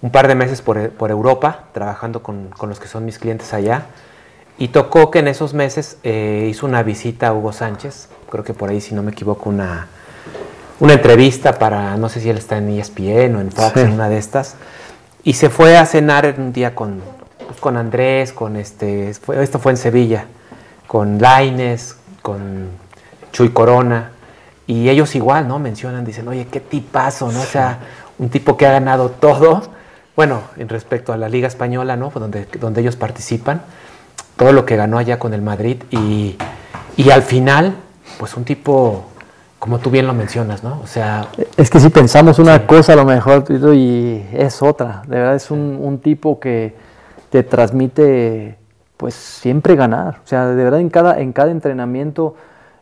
un par de meses por, Europa, trabajando con, los que son mis clientes allá. Y tocó que en esos meses eh, hizo una visita a Hugo Sánchez, creo que por ahí, si no me equivoco, una, una entrevista para, no sé si él está en ESPN o en Fox, en una de estas. Y se fue a cenar un día con, pues, con Andrés, con este, esto fue en Sevilla, con Laines, con Chuy Corona. Y ellos igual, ¿no? Mencionan, dicen, oye, qué tipazo, ¿no? O sea, un tipo que ha ganado todo bueno, en respecto a la Liga Española, ¿no? Donde, donde ellos participan, todo lo que ganó allá con el Madrid y, al final, pues un tipo, como tú bien lo mencionas, ¿no? O sea... Es que si pensamos una cosa a lo mejor y es otra, de verdad es un, tipo que te transmite pues siempre ganar, o sea, de verdad en cada, en cada entrenamiento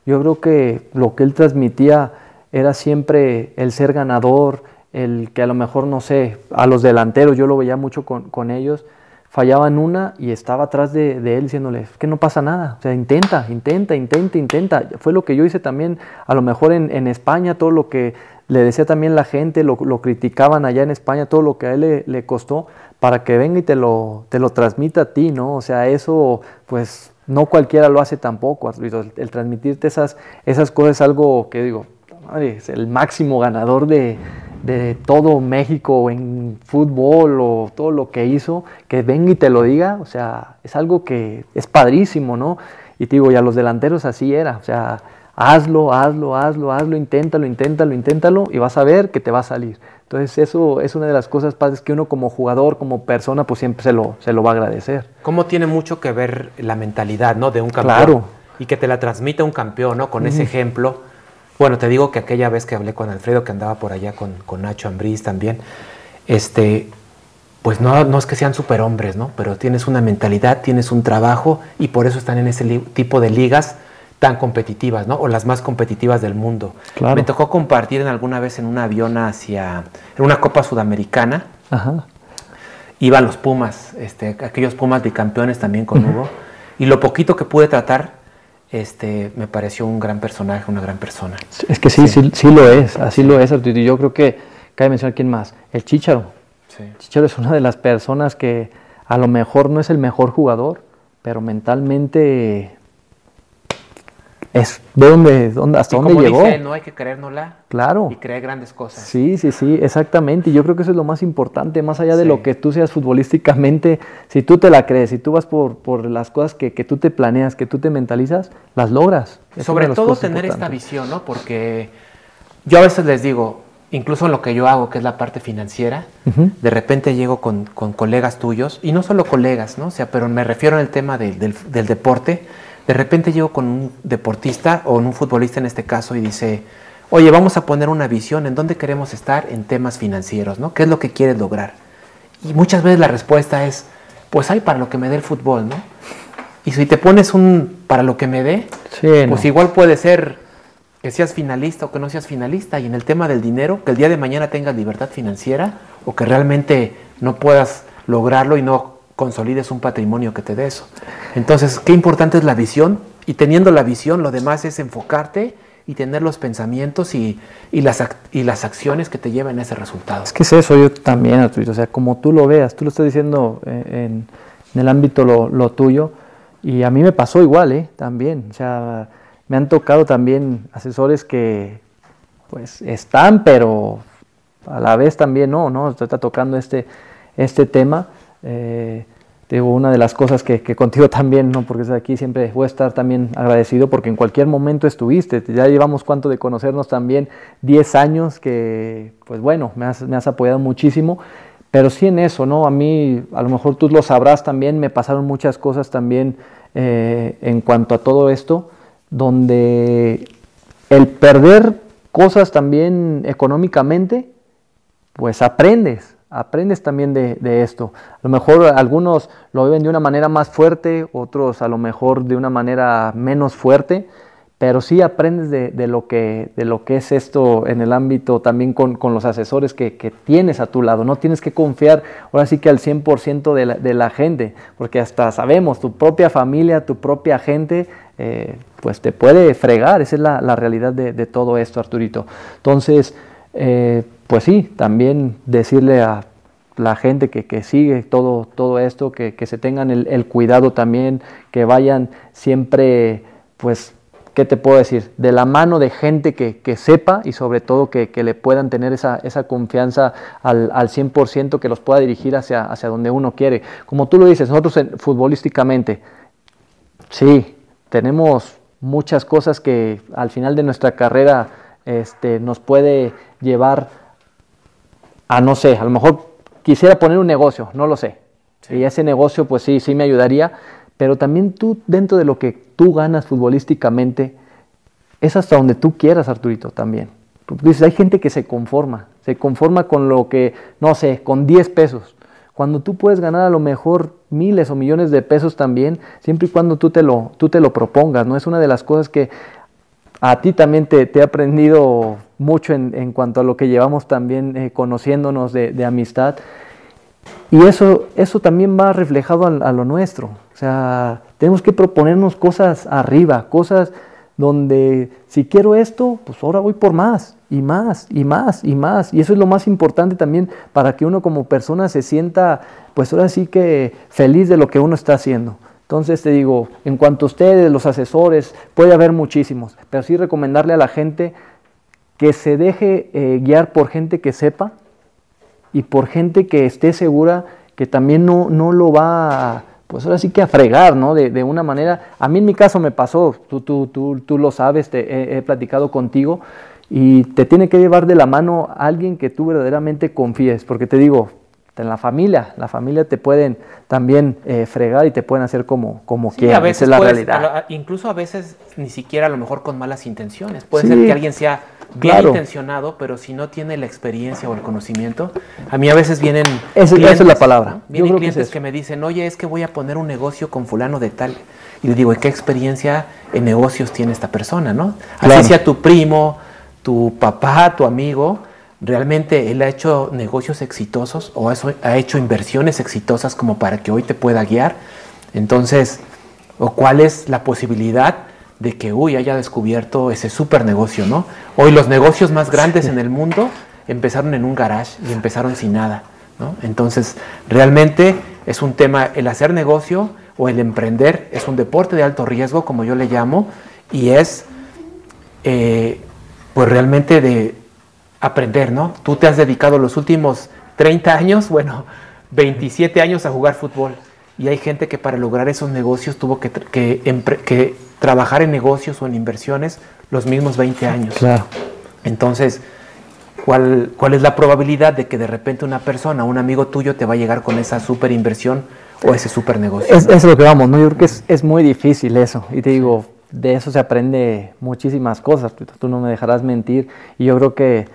yo creo que lo que él transmitía era siempre el ser ganador, el que a lo mejor, no sé, a los delanteros, yo lo veía mucho con, ellos, fallaban una y estaba atrás de, él diciéndole, que no pasa nada, o sea, intenta, intenta, intenta, intenta. Fue lo que yo hice también, a lo mejor en, España, todo lo que le decía también la gente, lo, criticaban allá en España, todo lo que a él le, costó, para que venga y te lo, te lo transmita a ti, ¿no? O sea, eso, pues, no cualquiera lo hace tampoco, el, el transmitirte esas, esas cosas es algo que digo, es el máximo ganador de, de todo México en fútbol o todo lo que hizo, que venga y te lo diga, o sea, es algo que es padrísimo, ¿no? Y te digo, y a los delanteros así era, o sea, hazlo, hazlo, hazlo, hazlo, inténtalo, inténtalo, inténtalo y vas a ver que te va a salir. Entonces eso es una de las cosas padres que uno como jugador, como persona, pues siempre se lo, se lo va a agradecer. ¿Cómo tiene mucho que ver la mentalidad, ¿no? De un campeón. Claro. Y que te la transmite un campeón, ¿no? Con ese ejemplo bueno, te digo que aquella vez que hablé con Alfredo, que andaba por allá con, Nacho Ambriz también, este, pues no, no es que sean superhombres, ¿no? Pero tienes una mentalidad, tienes un trabajo y por eso están en ese tipo de ligas tan competitivas, ¿no? O las más competitivas del mundo. Me tocó compartir en alguna vez en un avión hacia, en una Copa Sudamericana. Ajá. Iban los Pumas, este, aquellos Pumas bicampeones también con Hugo. Y lo poquito que pude tratar, este, me pareció un gran personaje, una gran persona. Es que sí, sí, sí, lo es, así lo es, y yo creo que cabe mencionar quién más, el Chicharo. El Chicharo es una de las personas que a lo mejor no es el mejor jugador, pero mentalmente es de dónde, dónde hasta dónde llegó. Dice, no hay que creérnosla claro. y creer grandes cosas. Sí, sí, sí, exactamente. Y yo creo que eso es lo más importante, más allá de lo que tú seas futbolísticamente, si tú te la crees, si tú vas por, por las cosas que, que tú te planeas, que tú te mentalizas, las logras. Sobre todo tener esta visión, ¿no? Porque yo a veces les digo, incluso en lo que yo hago, que es la parte financiera, de repente llego con, con, colegas tuyos, y no solo colegas, ¿no? O sea, pero me refiero al tema del, del deporte de repente llego con un deportista o un futbolista en este caso y dice, oye, vamos a poner una visión en dónde queremos estar en temas financieros, ¿no? ¿Qué es lo que quieres lograr? Y muchas veces la respuesta es, pues hay para lo que me dé el fútbol, ¿no? Y si te pones un para lo que me dé, pues igual puede ser que seas finalista o que no seas finalista. Y en el tema del dinero, que el día de mañana tengas libertad financiera o que realmente no puedas lograrlo y no consolides un patrimonio que te dé eso. Entonces, qué importante es la visión y teniendo la visión, lo demás es enfocarte y tener los pensamientos y, las, y las acciones que te lleven a ese resultado. Es que es eso, yo también, o sea, como tú lo veas, tú lo estás diciendo eh, en, el ámbito lo, tuyo, y a mí me pasó igual, ¿eh? También, o sea, me han tocado también asesores que, pues, están, pero a la vez también no, ¿no? Está tocando este, este tema, eh, digo, una de las cosas que, contigo también, ¿no? porque aquí siempre voy a estar también agradecido porque en cualquier momento estuviste, ya llevamos cuánto de conocernos también, 10 años que, pues bueno, me has, apoyado muchísimo, pero sí en eso, ¿no? A mí, a lo mejor tú lo sabrás también, me pasaron muchas cosas también eh, en cuanto a todo esto, donde el perder cosas también económicamente, pues aprendes, aprendes también de, esto. A lo mejor algunos lo viven de una manera más fuerte, otros a lo mejor de una manera menos fuerte, pero sí aprendes de, lo, que, de lo que es esto en el ámbito también con, los asesores que, tienes a tu lado. No tienes que confiar ahora sí que al 100% de la, de la gente, porque hasta sabemos, tu propia familia, tu propia gente, eh, pues te puede fregar. Esa es la, realidad de, todo esto, Arturito. Entonces, eh, pues sí, también decirle a la gente que, sigue todo, todo esto, que, se tengan el, cuidado también, que vayan siempre, pues, ¿qué te puedo decir? De la mano de gente que, sepa y sobre todo que, le puedan tener esa, confianza al, al 100%, que los pueda dirigir hacia, hacia donde uno quiere. Como tú lo dices, nosotros futbolísticamente, sí, tenemos muchas cosas que al final de nuestra carrera este, nos puede llevar a no sé, a lo mejor quisiera poner un negocio, no lo sé. Y ese negocio, pues sí, sí me ayudaría, pero también tú, dentro de lo que tú ganas futbolísticamente, es hasta donde tú quieras, Arturito, también. Dices, hay gente que se conforma, se conforma con lo que, no sé, con 10 pesos. Cuando tú puedes ganar a lo mejor miles o millones de pesos también, siempre y cuando tú te lo, tú te lo propongas, ¿no? Es una de las cosas que a ti también te, he aprendido mucho en, cuanto a lo que llevamos también eh, conociéndonos de, amistad. Y eso, eso también va reflejado a, lo nuestro. O sea, tenemos que proponernos cosas arriba, cosas donde si quiero esto, pues ahora voy por más y más y más y más. Y eso es lo más importante también para que uno como persona se sienta, pues ahora sí que feliz de lo que uno está haciendo. Entonces te digo, en cuanto a ustedes, los asesores, puede haber muchísimos, pero sí recomendarle a la gente que se deje eh, guiar por gente que sepa y por gente que esté segura que también no, no lo va a, pues ahora sí que a fregar, ¿no? De, una manera, a mí en mi caso me pasó, tú, tú, tú, tú lo sabes, te he, platicado contigo, y te tiene que llevar de la mano alguien que tú verdaderamente confíes, porque te digo, en la familia. La familia te pueden también eh, fregar y te pueden hacer como, como sí, A veces la realidad. incluso a veces ni siquiera a lo mejor con malas intenciones. Puede ser que alguien sea bien intencionado, pero si no tiene la experiencia o el conocimiento. A mí a veces vienen. esa es la palabra. Vienen clientes que, me dicen, oye, es que voy a poner un negocio con fulano de tal. Y le digo, ¿y qué experiencia en negocios tiene esta persona? ¿no? Así sea tu primo, tu papá, tu amigo realmente él ha hecho negocios exitosos o ha hecho inversiones exitosas como para que hoy te pueda guiar. Entonces, o cuál es la posibilidad de que hoy haya descubierto ese super negocio, ¿no? Hoy los negocios más grandes en el mundo empezaron en un garage y empezaron sin nada, ¿no? Entonces, realmente es un tema, el hacer negocio o el emprender es un deporte de alto riesgo, como yo le llamo, y es, eh, pues realmente de, aprender, ¿no? Tú te has dedicado los últimos 30 años, bueno, 27 años a jugar fútbol. Y hay gente que para lograr esos negocios tuvo que, que, trabajar en negocios o en inversiones los mismos 20 años. Claro. Entonces, ¿cuál, ¿cuál es la probabilidad de que de repente una persona, un amigo tuyo, te va a llegar con esa super inversión o ese super negocio? Es, es lo que vamos, ¿no? Yo creo que es, es muy difícil eso. Y te digo, de eso se aprende muchísimas cosas. Tú no me dejarás mentir. Y yo creo que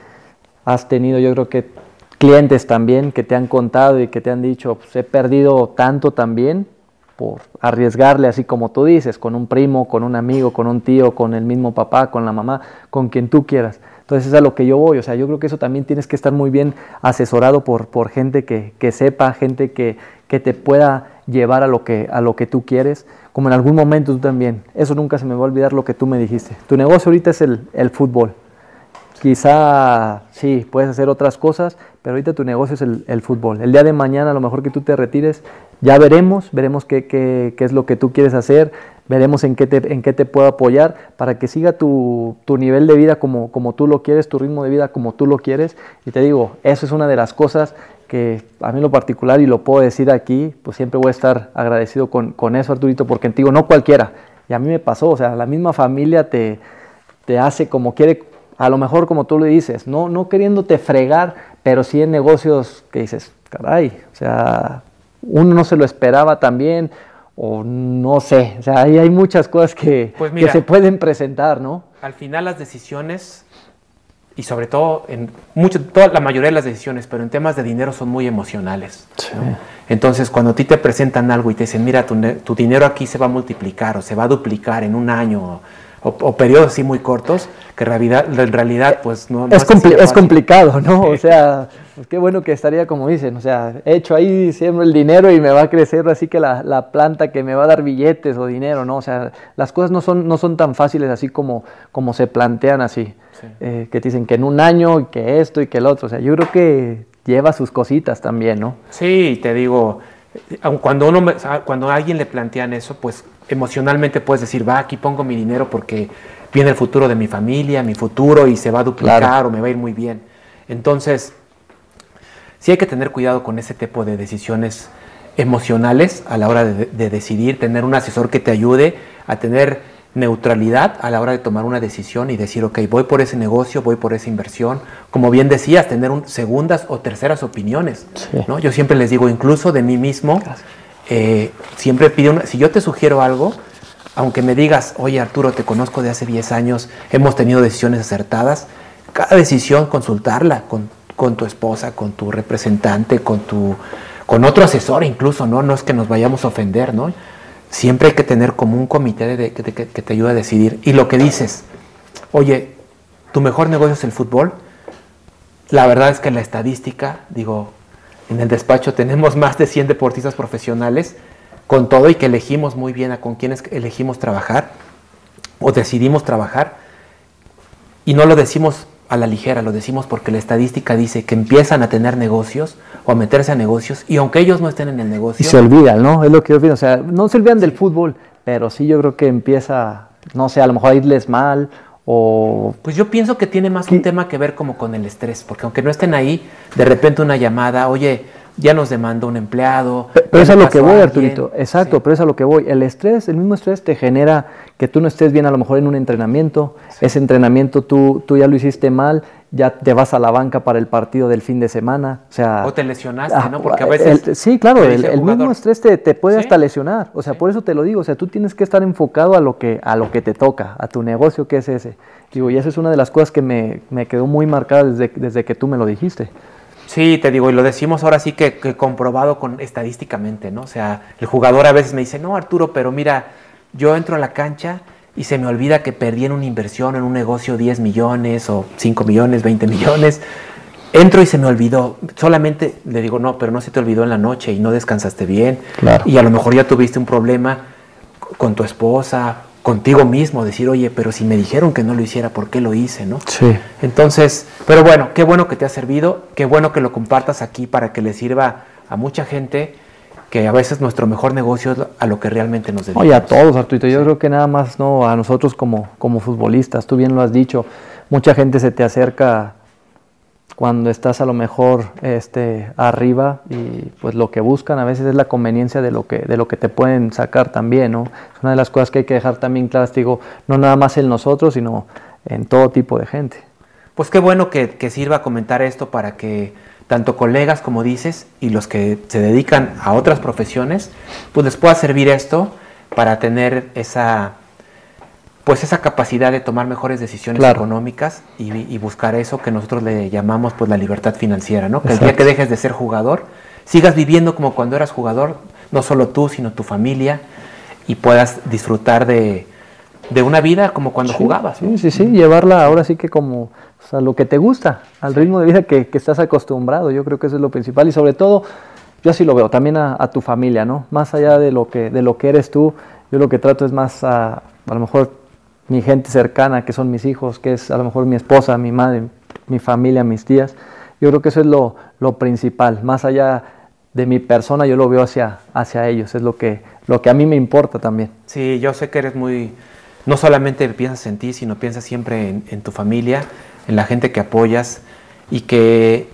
has tenido yo creo que clientes también que te han contado y que te han dicho, pues he perdido tanto también por arriesgarle así como tú dices, con un primo, con un amigo, con un tío, con el mismo papá, con la mamá, con quien tú quieras. Entonces es a lo que yo voy, o sea, yo creo que eso también tienes que estar muy bien asesorado por, por gente que, que sepa, gente que, que, te pueda llevar a lo que, a lo que tú quieres, como en algún momento tú también. Eso nunca se me va a olvidar lo que tú me dijiste. Tu negocio ahorita es el, el fútbol. Quizá sí, puedes hacer otras cosas, pero ahorita tu negocio es el, fútbol. El día de mañana, a lo mejor que tú te retires, ya veremos, veremos qué, es lo que tú quieres hacer, veremos en qué te, en qué te puedo apoyar para que siga tu, tu, nivel de vida como, como tú lo quieres, tu ritmo de vida como tú lo quieres. Y te digo, eso es una de las cosas que a mí lo particular, y lo puedo decir aquí, pues siempre voy a estar agradecido con, con eso, Arturito, porque te no cualquiera. Y a mí me pasó, o sea, la misma familia te, te hace como quiere, a lo mejor como tú lo dices, no, no queriéndote fregar, pero sí en negocios que dices, caray, o sea, uno no se lo esperaba también, o no sé, o sea, ahí hay muchas cosas que, Pues que se pueden presentar, ¿no? Al final las decisiones, y sobre todo en mucho, toda la mayoría de las decisiones, pero en temas de dinero son muy emocionales. ¿no? Entonces, cuando a ti te presentan algo y te dicen, mira, tu, tu dinero aquí se va a multiplicar o se va a duplicar en un año, o, o periodos así muy cortos, que en realidad, en realidad pues no, no es, compli- es complicado, ¿no? O sea, pues qué bueno que estaría como dicen, o sea, he hecho ahí siembro el dinero y me va a crecer así que la, la planta que me va a dar billetes o dinero, ¿no? O sea, las cosas no son, no son tan fáciles así como, como se plantean así, Sí. Eh, que te dicen que en un año y que esto y que el otro, o sea, yo creo que lleva sus cositas también, ¿no? Sí, te digo, eh, cuando, uno, cuando a alguien le plantean eso, pues emocionalmente puedes decir, va, aquí pongo mi dinero porque viene el futuro de mi familia, mi futuro y se va a duplicar Claro. o me va a ir muy bien. Entonces, sí hay que tener cuidado con ese tipo de decisiones emocionales a la hora de, de decidir, tener un asesor que te ayude a tener neutralidad a la hora de tomar una decisión y decir, ok, voy por ese negocio, voy por esa inversión. Como bien decías, tener un- segundas o terceras opiniones. Sí. ¿no? Yo siempre les digo, incluso de mí mismo, eh, siempre pido, una, si yo te sugiero algo, aunque me digas, oye Arturo, te conozco de hace 10 años, hemos tenido decisiones acertadas, cada decisión consultarla con, con tu esposa, con tu representante, con tu con otro asesor incluso, ¿no? No es que nos vayamos a ofender, ¿no? Siempre hay que tener como un comité que te ayude a decidir. Y lo que dices, oye, tu mejor negocio es el fútbol, la verdad es que la estadística, digo, en el despacho tenemos más de 100 deportistas profesionales, con todo y que elegimos muy bien a con quienes elegimos trabajar o decidimos trabajar. Y no lo decimos a la ligera, lo decimos porque la estadística dice que empiezan a tener negocios o a meterse a negocios y aunque ellos no estén en el Y negocio, se olvidan, ¿no? Es lo que yo pienso. O sea, no se olvidan del fútbol, pero sí yo creo que empieza, no sé, a lo mejor a irles mal o... Pues yo pienso que tiene más un tema que ver como con el estrés, porque aunque no estén ahí, de repente una llamada, oye, ya nos demandó un empleado. Pero ya es a lo que voy, alguien". Arturito. Exacto, Sí. pero es a lo que voy. El estrés, el mismo estrés te genera que tú no estés bien a lo mejor en un entrenamiento. Ese entrenamiento tú, tú ya lo hiciste mal, ya te vas a la banca para el partido del fin de semana. O sea, O te lesionaste, ah, ¿no? Porque a el- veces... sí, claro, el, mismo estrés te, te puede Sí. hasta lesionar. O sea, por eso te lo digo. O sea, tú tienes que estar enfocado a lo que, a lo que te toca, a tu negocio que es ese. Digo, y esa es una de las cosas que me, me quedó muy marcada desde, desde que tú me lo dijiste. Sí, te digo, y lo decimos ahora sí que, que comprobado con estadísticamente, ¿no? O sea, el jugador a veces me dice, no, Arturo, pero mira, yo entro a la cancha y se me olvida que perdí en una inversión, en un negocio 10 millones o 5 millones, 20 millones. Entro y se me olvidó. Solamente le digo, no, pero no se te olvidó en la noche y no descansaste bien. Claro. Y a lo mejor ya tuviste un problema con tu esposa, contigo mismo, decir, oye, pero si me dijeron que no lo hiciera, ¿por qué lo hice, no? Sí. Entonces, pero bueno, qué bueno que te ha servido, qué bueno que lo compartas aquí para que le sirva a mucha gente que a veces nuestro mejor negocio es a lo que realmente nos dedicamos. Oye, a todos, Arturito. Yo creo que nada más no a nosotros como, como futbolistas. Tú bien lo has dicho. Mucha gente se te acerca cuando estás a lo mejor este, arriba y pues lo que buscan a veces es la conveniencia de lo que, de lo que te pueden sacar también, ¿no? Es una de las cosas que hay que dejar también claras, digo, no nada más en nosotros, sino en todo tipo de gente. Pues qué bueno que, que sirva comentar esto para que tanto colegas, como dices, y los que se dedican a otras profesiones, pues les pueda servir esto para tener esa, pues esa capacidad de tomar mejores decisiones Claro. económicas y, y buscar eso que nosotros le llamamos pues la libertad financiera, ¿no? Que el día que dejes de ser jugador, sigas viviendo como cuando eras jugador, no solo tú, sino tu familia, y puedas disfrutar de, de una vida como cuando Sí, jugabas. Sí, sí, sí, llevarla ahora sí que como o sea, lo que te gusta, al ritmo de vida que, que estás acostumbrado. Yo creo que eso es lo principal y sobre todo, yo así lo veo, también a, a tu familia, ¿no? Más allá de lo, que, de lo que eres tú, yo lo que trato es más a, a lo mejor mi gente cercana, que son mis hijos, que es a lo mejor mi esposa, mi madre, mi familia, mis tías. Yo creo que eso es lo, lo principal, más allá de mi persona, yo lo veo hacia, hacia ellos, es lo que, lo que a mí me importa también. Sí, yo sé que eres muy, no solamente piensas en ti, sino piensas siempre en, tu familia, en la gente que apoyas y que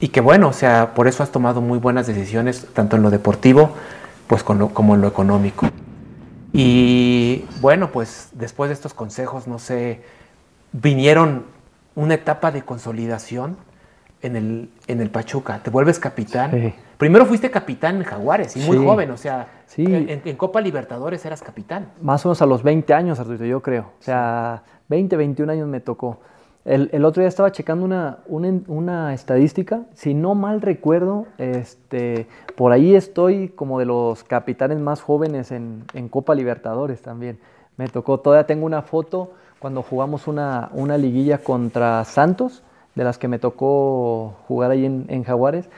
y que bueno, o sea, por eso has tomado muy buenas decisiones, tanto en lo deportivo pues como en lo económico. Y bueno, pues después de estos consejos, no sé, vinieron una etapa de consolidación en el, en el Pachuca. Te vuelves capitán. Primero fuiste capitán en Jaguares y muy joven, o sea, en, Copa Libertadores eras capitán. Más o menos a los 20 años, Arturo, yo creo. O sea, 20, 21 años me tocó. El, otro día estaba checando una, una, estadística, si no mal recuerdo, este, por ahí estoy como de los capitanes más jóvenes en, Copa Libertadores también. Me tocó, todavía tengo una foto cuando jugamos una, una liguilla contra Santos, de las que me tocó jugar ahí en, Jaguares,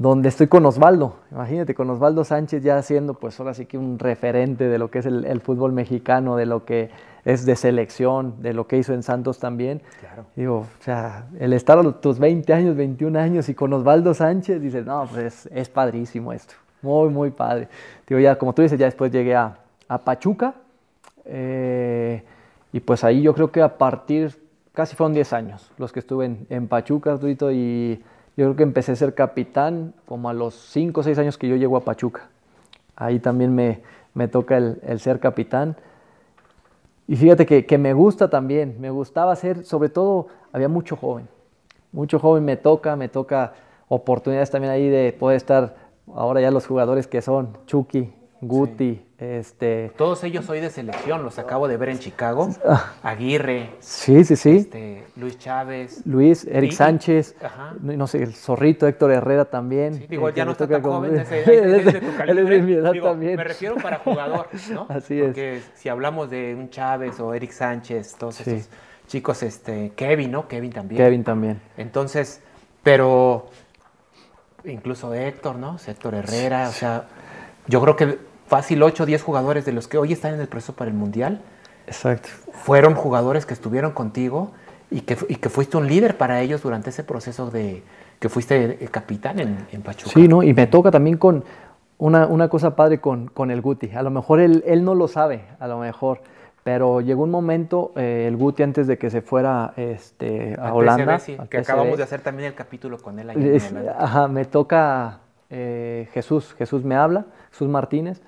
donde estoy con Osvaldo, imagínate, con Osvaldo Sánchez ya siendo pues ahora sí que un referente de lo que es el fútbol mexicano, de lo que es de selección, de lo que hizo en Santos también. Claro. Digo, o sea, el estar a tus 20 años, 21 años y con Osvaldo Sánchez, dices, no, pues es, padrísimo esto, muy, muy padre. Digo, ya, como tú dices, ya después llegué a, Pachuca eh, y pues ahí yo creo que a partir, casi fueron 10 años los que estuve en, en Pachuca, Arturito, y yo creo que empecé a ser capitán como a los 5 o 6 años que yo llego a Pachuca. Ahí también me, me toca el, el ser capitán. Y fíjate que, me gusta también, me gustaba hacer, sobre todo había mucho joven, mucho joven me toca, me toca oportunidades también ahí de poder estar, ahora ya los jugadores que son Chucky, Guti, este... Todos ellos hoy de selección, los acabo de ver en Chicago. Ah. Aguirre. Sí, sí, sí. Este, Luis Chávez. Luis, Eric Sánchez. No sé, el zorrito Héctor Herrera también. digo, ya no está tan joven, es, de tu calibre. también. Me refiero para jugador, ¿no? Así es. Porque si hablamos de un Chávez o Eric Sánchez, todos esos chicos, este, Kevin, ¿no? Kevin también. Kevin también. Entonces, pero incluso Héctor, ¿no? Héctor Herrera, o sea, yo creo que fácil 8 o 10 jugadores de los que hoy están en el proceso para el Mundial. Exacto. Fueron jugadores que estuvieron contigo y que, y que fuiste un líder para ellos durante ese proceso de que fuiste el capitán en, en Pachuca. Sí, ¿no? Y me toca también con una, una cosa padre con, con, el Guti. A lo mejor él, él, no lo sabe, a lo mejor. Pero llegó un momento, eh, el Guti antes de que se fuera este, a Holanda. que acabamos de hacer también el capítulo con él. ajá, me toca eh, Jesús, Jesús me habla, Jesús Martínez,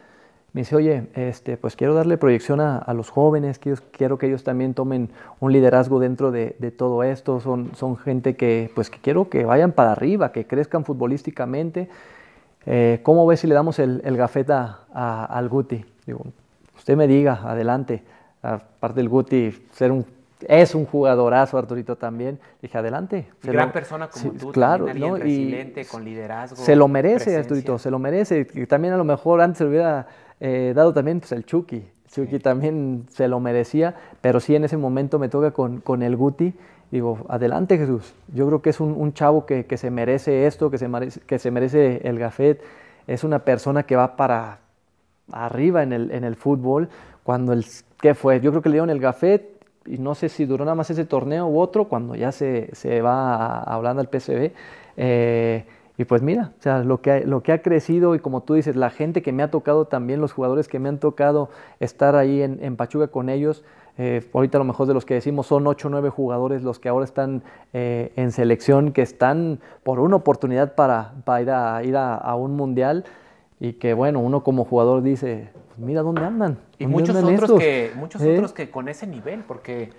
me dice, oye, este, pues quiero darle proyección a, los jóvenes, quiero, que ellos también tomen un liderazgo dentro de, todo esto, son, son gente que, pues, que quiero que vayan para arriba, que crezcan futbolísticamente. Eh, ¿Cómo ves si le damos el, el gafeta al Guti? Digo, usted me diga, adelante. Aparte del Guti, ser un es un jugadorazo, Arturito también. Dije, adelante. Gran persona como tú, claro, ¿no? resiliente, con liderazgo. Se lo merece, Arturito, se lo merece. Y también a lo mejor antes se hubiera eh, dado también pues, el Chucky. Chucky también se lo merecía, pero sí en ese momento me toca con, con el Guti. Digo, adelante Jesús. Yo creo que es un, chavo que, que, se merece esto, que se merece, que se merece el gafet. Es una persona que va para arriba en el, en el fútbol. Cuando el, ¿qué fue? Yo creo que le dieron el gafet y no sé si duró nada más ese torneo u otro, cuando ya se, se va hablando al PSV. Eh, y pues mira, o sea, lo que, lo que ha crecido y como tú dices, la gente que me ha tocado también, los jugadores que me han tocado estar ahí en, en Pachuca con ellos, eh, ahorita a lo mejor de los que decimos son 8 o 9 jugadores los que ahora están eh, en selección, que están por una oportunidad para, para ir, a, ir a, un mundial y que bueno, uno como jugador dice, pues mira dónde andan. Y muchos, otros, que, muchos ¿Eh? otros que con ese nivel, porque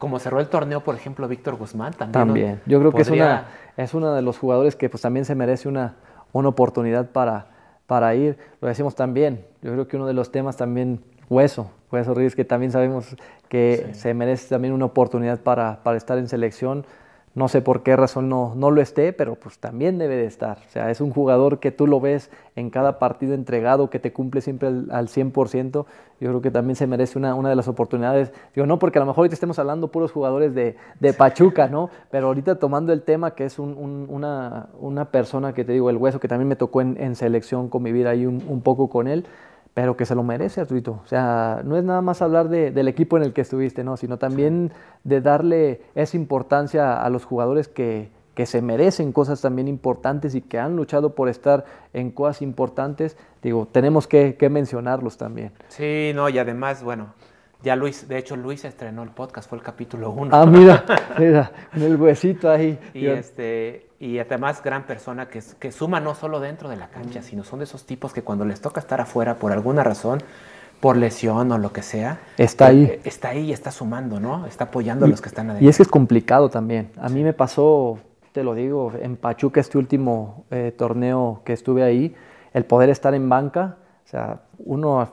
como cerró el torneo, por ejemplo, Víctor Guzmán también. También. Yo creo que es una es uno de los jugadores que pues también se merece una, una oportunidad para, para ir. Lo decimos también. Yo creo que uno de los temas también, Hueso, Hueso Ríos, que también sabemos que se merece también una oportunidad para, para estar en selección. No sé por qué razón no, no lo esté, pero pues también debe de estar. O sea, es un jugador que tú lo ves en cada partido entregado, que te cumple siempre al, 100%. Yo creo que también se merece una, una, de las oportunidades. Digo, no porque a lo mejor ahorita estemos hablando puros jugadores de, de Pachuca, ¿no? Pero ahorita tomando el tema que es un, una, una, persona que te digo, el hueso, que también me tocó en, en selección convivir ahí un, un poco con él pero que se lo merece, Arturito. O sea, no es nada más hablar del equipo en el que estuviste, ¿no? sino también de darle esa importancia a los jugadores que, que, se merecen cosas también importantes y que han luchado por estar en cosas importantes. Digo, tenemos que, mencionarlos también. Sí, no, y además, bueno, ya Luis, de hecho Luis estrenó el podcast, fue el capítulo 1. Ah, mira, mira, con el huesito ahí. Y este y además gran persona que, que suma no solo dentro de la cancha, sino son de esos tipos que cuando les toca estar afuera por alguna razón, por lesión o lo que sea, está ahí. Eh, está ahí y está sumando, ¿no? Está apoyando a los que están adentro. Y es que es complicado también. A mí me pasó, te lo digo, en Pachuca este último eh, torneo que estuve ahí, el poder estar en banca, o sea, uno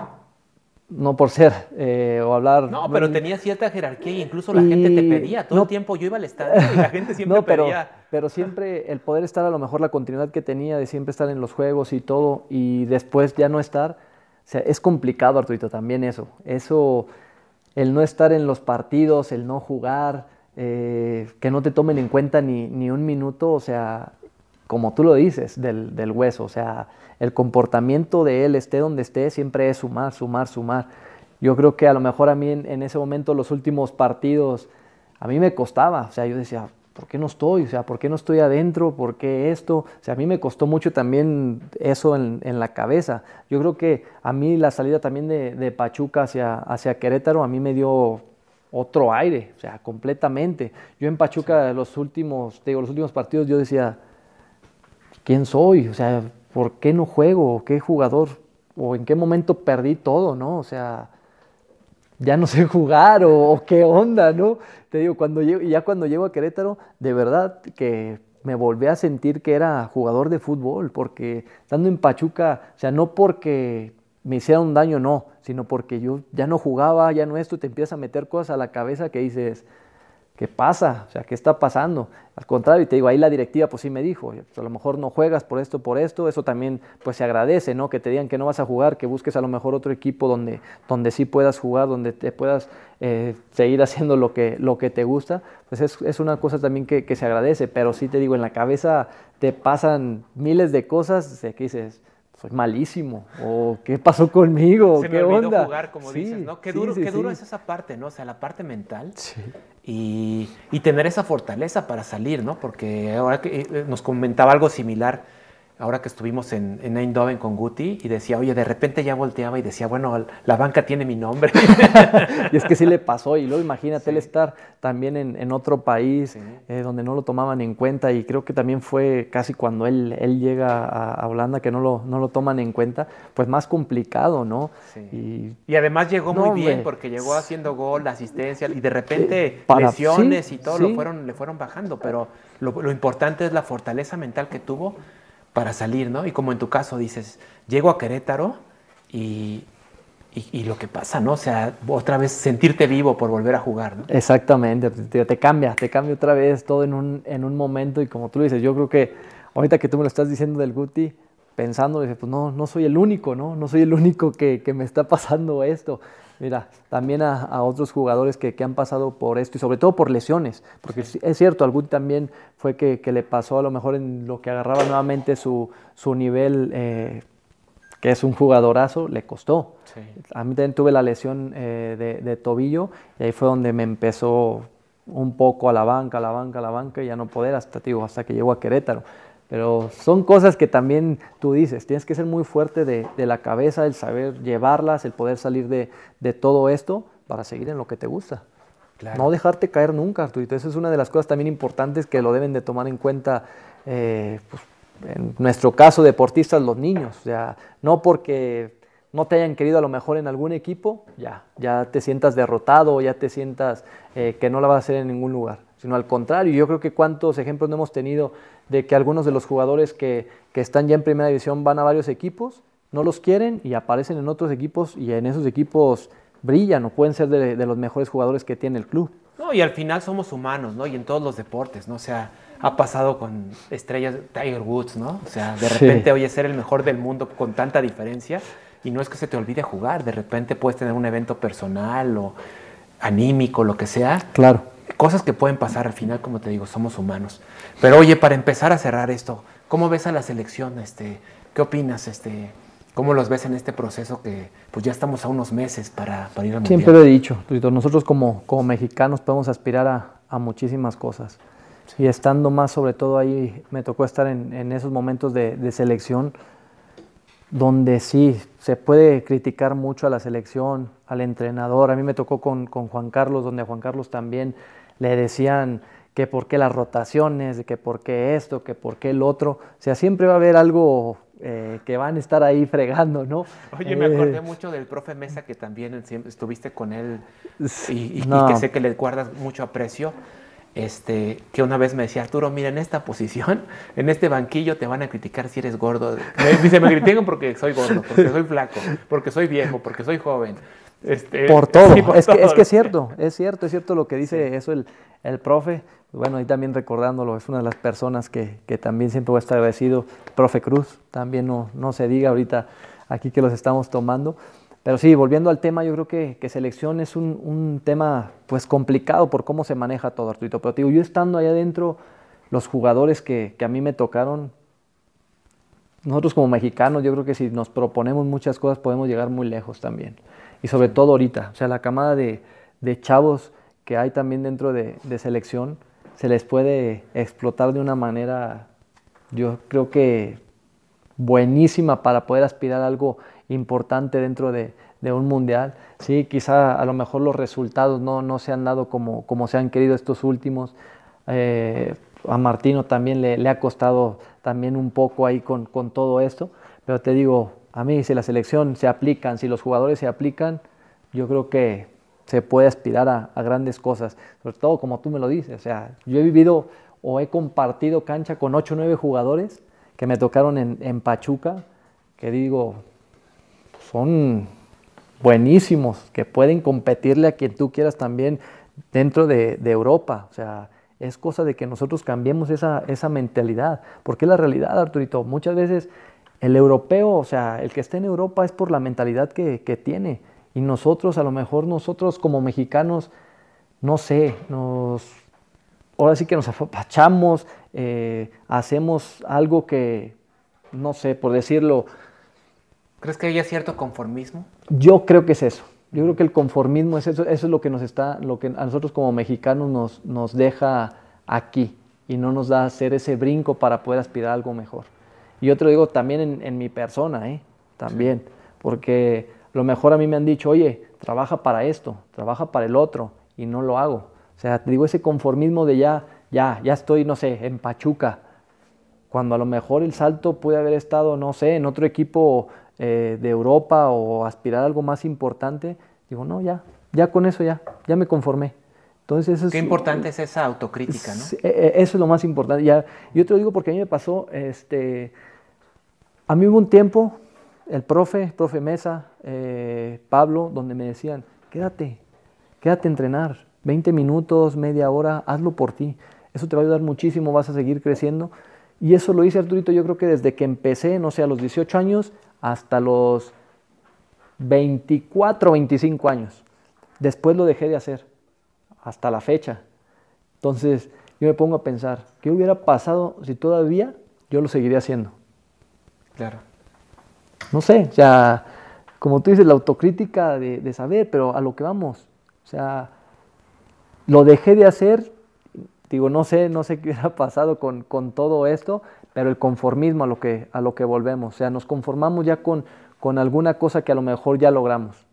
no por ser eh, o hablar. No, pero tenía cierta jerarquía y incluso la gente te pedía. Todo el tiempo yo iba al estadio y la gente siempre no, pero, pedía. Pero siempre el poder estar, a lo mejor la continuidad que tenía de siempre estar en los juegos y todo, y después ya no estar, o sea, es complicado, Arturito, también eso. Eso, el no estar en los partidos, el no jugar, eh, que no te tomen en cuenta ni, ni, un minuto, o sea, como tú lo dices, del, del, hueso. O sea, el comportamiento de él, esté donde esté, siempre es sumar, sumar, sumar. Yo creo que a lo mejor a mí en, en ese momento, los últimos partidos, a mí me costaba. O sea, yo decía, ¿por qué no estoy? O sea, ¿por qué no estoy adentro? ¿Por qué esto? O sea, a mí me costó mucho también eso en, en la cabeza. Yo creo que a mí la salida también de, de, Pachuca hacia, hacia Querétaro, a mí me dio otro aire, o sea, completamente. Yo en Pachuca los últimos, digo, los últimos partidos yo decía, ¿quién soy? O sea, ¿por qué no juego? ¿Qué jugador? ¿O en qué momento perdí todo, no? O sea, ya no sé jugar o, qué onda, ¿no? Te digo, cuando llego, ya cuando llego a Querétaro, de verdad que me volví a sentir que era jugador de fútbol, porque estando en Pachuca, o sea, no porque me hicieron daño, no, sino porque yo ya no jugaba, ya no esto, te empiezas a meter cosas a la cabeza que dices, ¿qué pasa? O sea, ¿qué está pasando? Al contrario, te digo, ahí la directiva pues sí me dijo, a lo mejor no juegas por esto, por esto, eso también pues se agradece, ¿no? Que te digan que no vas a jugar, que busques a lo mejor otro equipo donde, donde sí puedas jugar, donde te puedas eh, seguir haciendo lo que, lo que te gusta, pues es, es una cosa también que, que, se agradece, pero sí te digo, en la cabeza te pasan miles de cosas que dices, soy malísimo, o qué pasó conmigo, Se qué me olvidó onda. jugar, como Sí, dices, ¿no? Qué sí, duro, sí, qué duro sí. es esa parte, ¿no? O sea, la parte mental Sí. y, y tener esa fortaleza para salir, ¿no? Porque ahora que eh, nos comentaba algo similar, ahora que estuvimos en, en Eindhoven con Guti, y decía, oye, de repente ya volteaba y decía, bueno, la banca tiene mi nombre. Y es que sí le pasó, y luego imagínate Sí. él estar también en, en otro país Sí. eh, donde no lo tomaban en cuenta, y creo que también fue casi cuando él, él llega a, a Holanda que no lo, no lo toman en cuenta, pues más complicado, ¿no? Sí. Y Y además llegó No, muy bien porque llegó haciendo gol, asistencia y de repente para- lesiones y todo lo fueron, le fueron bajando, pero lo, lo importante es la fortaleza mental que tuvo para salir, ¿no? Y como en tu caso dices, llego a Querétaro y, y, lo que pasa, ¿no? O sea, otra vez sentirte vivo por volver a jugar, ¿no? Exactamente, te, te cambia, te cambia otra vez todo en un, en un momento y como tú dices, yo creo que ahorita que tú me lo estás diciendo del Guti, pensando, dices, pues no, no soy el único, ¿no? No soy el único que, que me está pasando esto. Mira, también a, a otros jugadores que, que, han pasado por esto y sobre todo por lesiones, porque sí. es cierto, al Guti también fue que, que, le pasó a lo mejor en lo que agarraba nuevamente su, su nivel, eh, que es un jugadorazo, le costó. Sí. A mí también tuve la lesión eh, de, de, tobillo y ahí fue donde me empezó un poco a la banca, a la banca, a la banca y ya no poder hasta, digo, hasta que llego a Querétaro. Pero son cosas que también tú dices, tienes que ser muy fuerte de, de la cabeza, el saber llevarlas, el poder salir de, de, todo esto para seguir en lo que te gusta. Claro. No dejarte caer nunca, Arturito. Esa es una de las cosas también importantes que lo deben de tomar en cuenta, eh, pues, en nuestro caso, deportistas, los niños. O sea, no porque no te hayan querido a lo mejor en algún equipo, ya, ya te sientas derrotado, ya te sientas eh, que no la vas a hacer en ningún lugar, sino al contrario, yo creo que cuántos ejemplos no hemos tenido de que algunos de los jugadores que, que, están ya en primera división van a varios equipos, no los quieren y aparecen en otros equipos y en esos equipos brillan o pueden ser de, de los mejores jugadores que tiene el club. No, y al final somos humanos, ¿no? Y en todos los deportes, ¿no? O sea, ha pasado con estrellas, Tiger Woods, ¿no? O sea, de repente, sí. oye, ser el mejor del mundo con tanta diferencia y no es que se te olvide jugar, de repente puedes tener un evento personal o anímico, lo que sea. Claro. Cosas que pueden pasar al final, como te digo, somos humanos. Pero oye, para empezar a cerrar esto, ¿cómo ves a la selección? Este, ¿Qué opinas? Este, ¿Cómo los ves en este proceso que pues ya estamos a unos meses para, para ir al Siempre lo he dicho, nosotros como, como mexicanos podemos aspirar a, a muchísimas cosas. Sí. Y estando más sobre todo ahí, me tocó estar en, en esos momentos de, de, selección donde sí se puede criticar mucho a la selección, al entrenador. A mí me tocó con, con Juan Carlos, donde a Juan Carlos también le decían que por qué las rotaciones, que por qué esto, que por qué el otro. O sea, siempre va a haber algo eh, que van a estar ahí fregando, ¿no? Oye, me acordé eh, mucho del profe Mesa, que también estuviste con él y, que sé que le guardas mucho aprecio. Este, que una vez me decía, Arturo, mira, en esta posición, en este banquillo te van a criticar si eres gordo. Me, dice, me critican porque soy gordo, porque soy flaco, porque soy viejo, porque soy joven. Este, por todo, es, Que, es, Que, es cierto, es cierto, es cierto lo que dice eso el, el profe bueno, ahí también recordándolo, es una de las personas que, también siempre voy a estar agradecido, profe Cruz, también no, no, se diga ahorita aquí que los estamos tomando. Pero sí, volviendo al tema, yo creo que, selección es un, tema pues complicado por cómo se maneja todo, Arturito. Pero digo, yo estando ahí adentro, los jugadores que, a mí me tocaron, nosotros como mexicanos, yo creo que si nos proponemos muchas cosas podemos llegar muy lejos también. Y sobre todo ahorita, o sea, la camada de, chavos que hay también dentro de, de selección, se les puede explotar de una manera, yo creo que buenísima para poder aspirar a algo importante dentro de, un mundial. Sí, quizá a lo mejor los resultados no, no se han dado como, como se han querido estos últimos. Eh, a Martino también le, ha costado también un poco ahí con, con, todo esto, pero te digo, a mí si la selección se aplican, si los jugadores se aplican, yo creo que se puede aspirar a, grandes cosas, sobre todo como tú me lo dices, o sea, yo he vivido o he compartido cancha con 8 o 9 jugadores que me tocaron en, Pachuca, que digo, son buenísimos, que pueden competirle a quien tú quieras también dentro de, Europa, o sea, es cosa de que nosotros cambiemos esa, esa mentalidad, porque es la realidad, Arturito, muchas veces el europeo, o sea, el que está en Europa es por la mentalidad que, que tiene, y nosotros, a lo mejor nosotros como mexicanos, no sé, nos, ahora sí que nos apachamos, eh, hacemos algo que, no sé, por decirlo. ¿Crees que haya cierto conformismo? Yo creo que es eso. Yo creo que el conformismo es eso, eso es lo que nos está, lo que a nosotros como mexicanos nos, nos deja aquí y no nos da hacer ese brinco para poder aspirar a algo mejor. Y yo te lo digo también en, mi persona, ¿eh? también, porque lo mejor a mí me han dicho, oye, trabaja para esto, trabaja para el otro, y no lo hago. O sea, te digo ese conformismo de ya, ya, ya estoy, no sé, en Pachuca, cuando a lo mejor el salto puede haber estado, no sé, en otro equipo eh, de Europa o aspirar a algo más importante, digo, no, ya, ya con eso ya, ya me conformé. Entonces, eso Qué importante es esa autocrítica, ¿no? E, e, eso es lo más importante. Ya, yo te lo digo porque a mí me pasó, este, a mí hubo un tiempo, el profe, profe Mesa, eh, Pablo, donde me decían, quédate, quédate a entrenar, 20 minutos, media hora, hazlo por ti. Eso te va a ayudar muchísimo, vas a seguir creciendo. Y eso lo hice Arturito, yo creo que desde que empecé, no sé, a los 18 años hasta los 24, 25 años. Después lo dejé de hacer, hasta la fecha. Entonces yo me pongo a pensar, ¿qué hubiera pasado si todavía yo lo seguiría haciendo? Claro. No sé, o sea, como tú dices, la autocrítica de, saber, pero a lo que vamos, o sea, lo dejé de hacer, digo, no sé, no sé qué hubiera pasado con, todo esto, pero el conformismo a lo que, a lo que volvemos, o sea, nos conformamos ya con, con alguna cosa que a lo mejor ya logramos.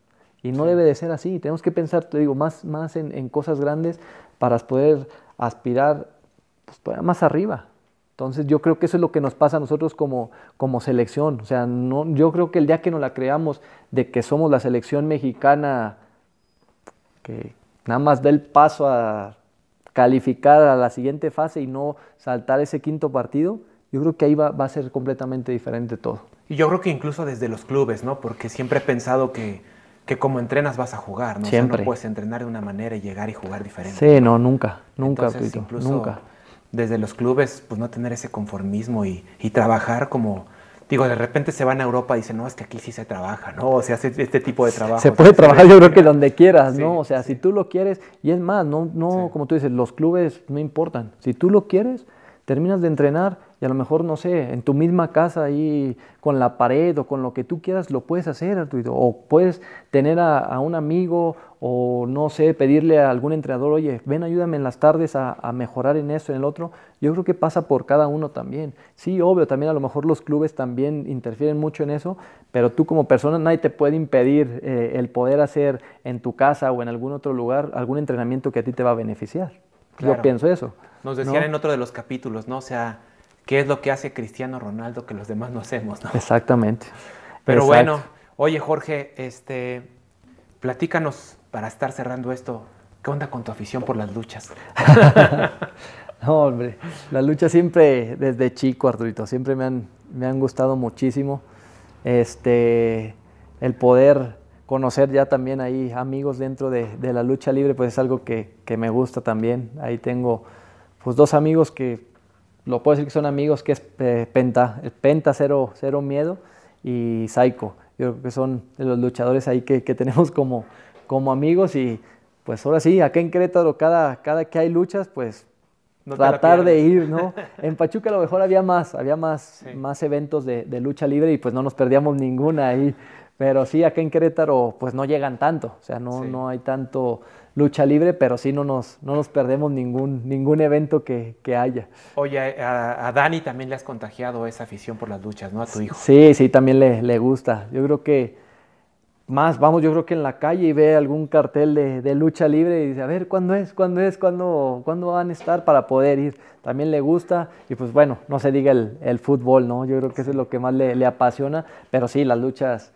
Y no debe de ser así, tenemos que pensar, te digo, más, más en, cosas grandes para poder aspirar pues, más arriba. Entonces yo creo que eso es lo que nos pasa a nosotros como, como selección. O sea, no, yo creo que el día que nos la creamos de que somos la selección mexicana que nada más da el paso a calificar a la siguiente fase y no saltar ese quinto partido, yo creo que ahí va, a ser completamente diferente todo. Y yo creo que incluso desde los clubes, ¿no? Porque siempre he pensado que, que como entrenas vas a jugar, ¿no? Siempre. no puedes entrenar de una manera y llegar y jugar diferente. Sí, no, nunca, nunca, incluso, nunca desde los clubes, pues no tener ese conformismo y, trabajar como, digo, de repente se van a Europa y dicen, no, es que aquí sí se trabaja, ¿no? O se hace este tipo de trabajo. Se puede trabajar yo creo que donde quieras, ¿no? O sea, si tú lo quieres, y es más, no, no como tú dices, los clubes no importan. Si tú lo quieres, terminas de entrenar y a lo mejor, no sé, en tu misma casa ahí con la pared o con lo que tú quieras, lo puedes hacer, O puedes tener a, un amigo o, no sé, pedirle a algún entrenador, oye, ven, ayúdame en las tardes a, mejorar en esto, en el otro. Yo creo que pasa por cada uno también. Sí, obvio, también a lo mejor los clubes también interfieren mucho en eso, pero tú como persona nadie te puede impedir eh, el poder hacer en tu casa o en algún otro lugar algún entrenamiento que a ti te va a beneficiar. Yo pienso eso. Nos decían en otro de los capítulos, ¿no? O sea, ¿qué es lo que hace Cristiano Ronaldo que los demás no hacemos, ¿no? Exactamente. Pero bueno, oye Jorge, este, platícanos para estar cerrando esto, ¿qué onda con tu afición por las luchas? no, hombre, las luchas siempre, desde chico, Arturito, siempre me han, me han gustado muchísimo. Este, el poder conocer ya también ahí amigos dentro de, la lucha libre, pues es algo que, me gusta también. Ahí tengo pues dos amigos que, lo puedo decir que son amigos, que es eh, Penta, el Penta Cero, Cero Miedo y Psycho. Yo creo que son los luchadores ahí que, tenemos como, como amigos y pues ahora sí, acá en Querétaro cada, cada que hay luchas, pues tratar de ir, ¿no? En Pachuca a lo mejor había más, había más, más eventos de, de, lucha libre y pues no nos perdíamos ninguna ahí. Pero sí, acá en Querétaro pues no llegan tanto, o sea, no, no hay tanto lucha libre, pero sí no nos, no nos perdemos ningún, ningún evento que, haya. Oye, a, Dani también le has contagiado esa afición por las luchas, ¿no? A tu hijo. Sí, sí, también le, le gusta. Yo creo que más, vamos, yo creo que en la calle y ve algún cartel de, lucha libre y dice, a ver, ¿cuándo es? ¿Cuándo es? ¿Cuándo, ¿Cuándo, van a estar para poder ir? También le gusta y pues bueno, no se diga el, fútbol, ¿no? Yo creo que eso es lo que más le, le apasiona, pero sí, las luchas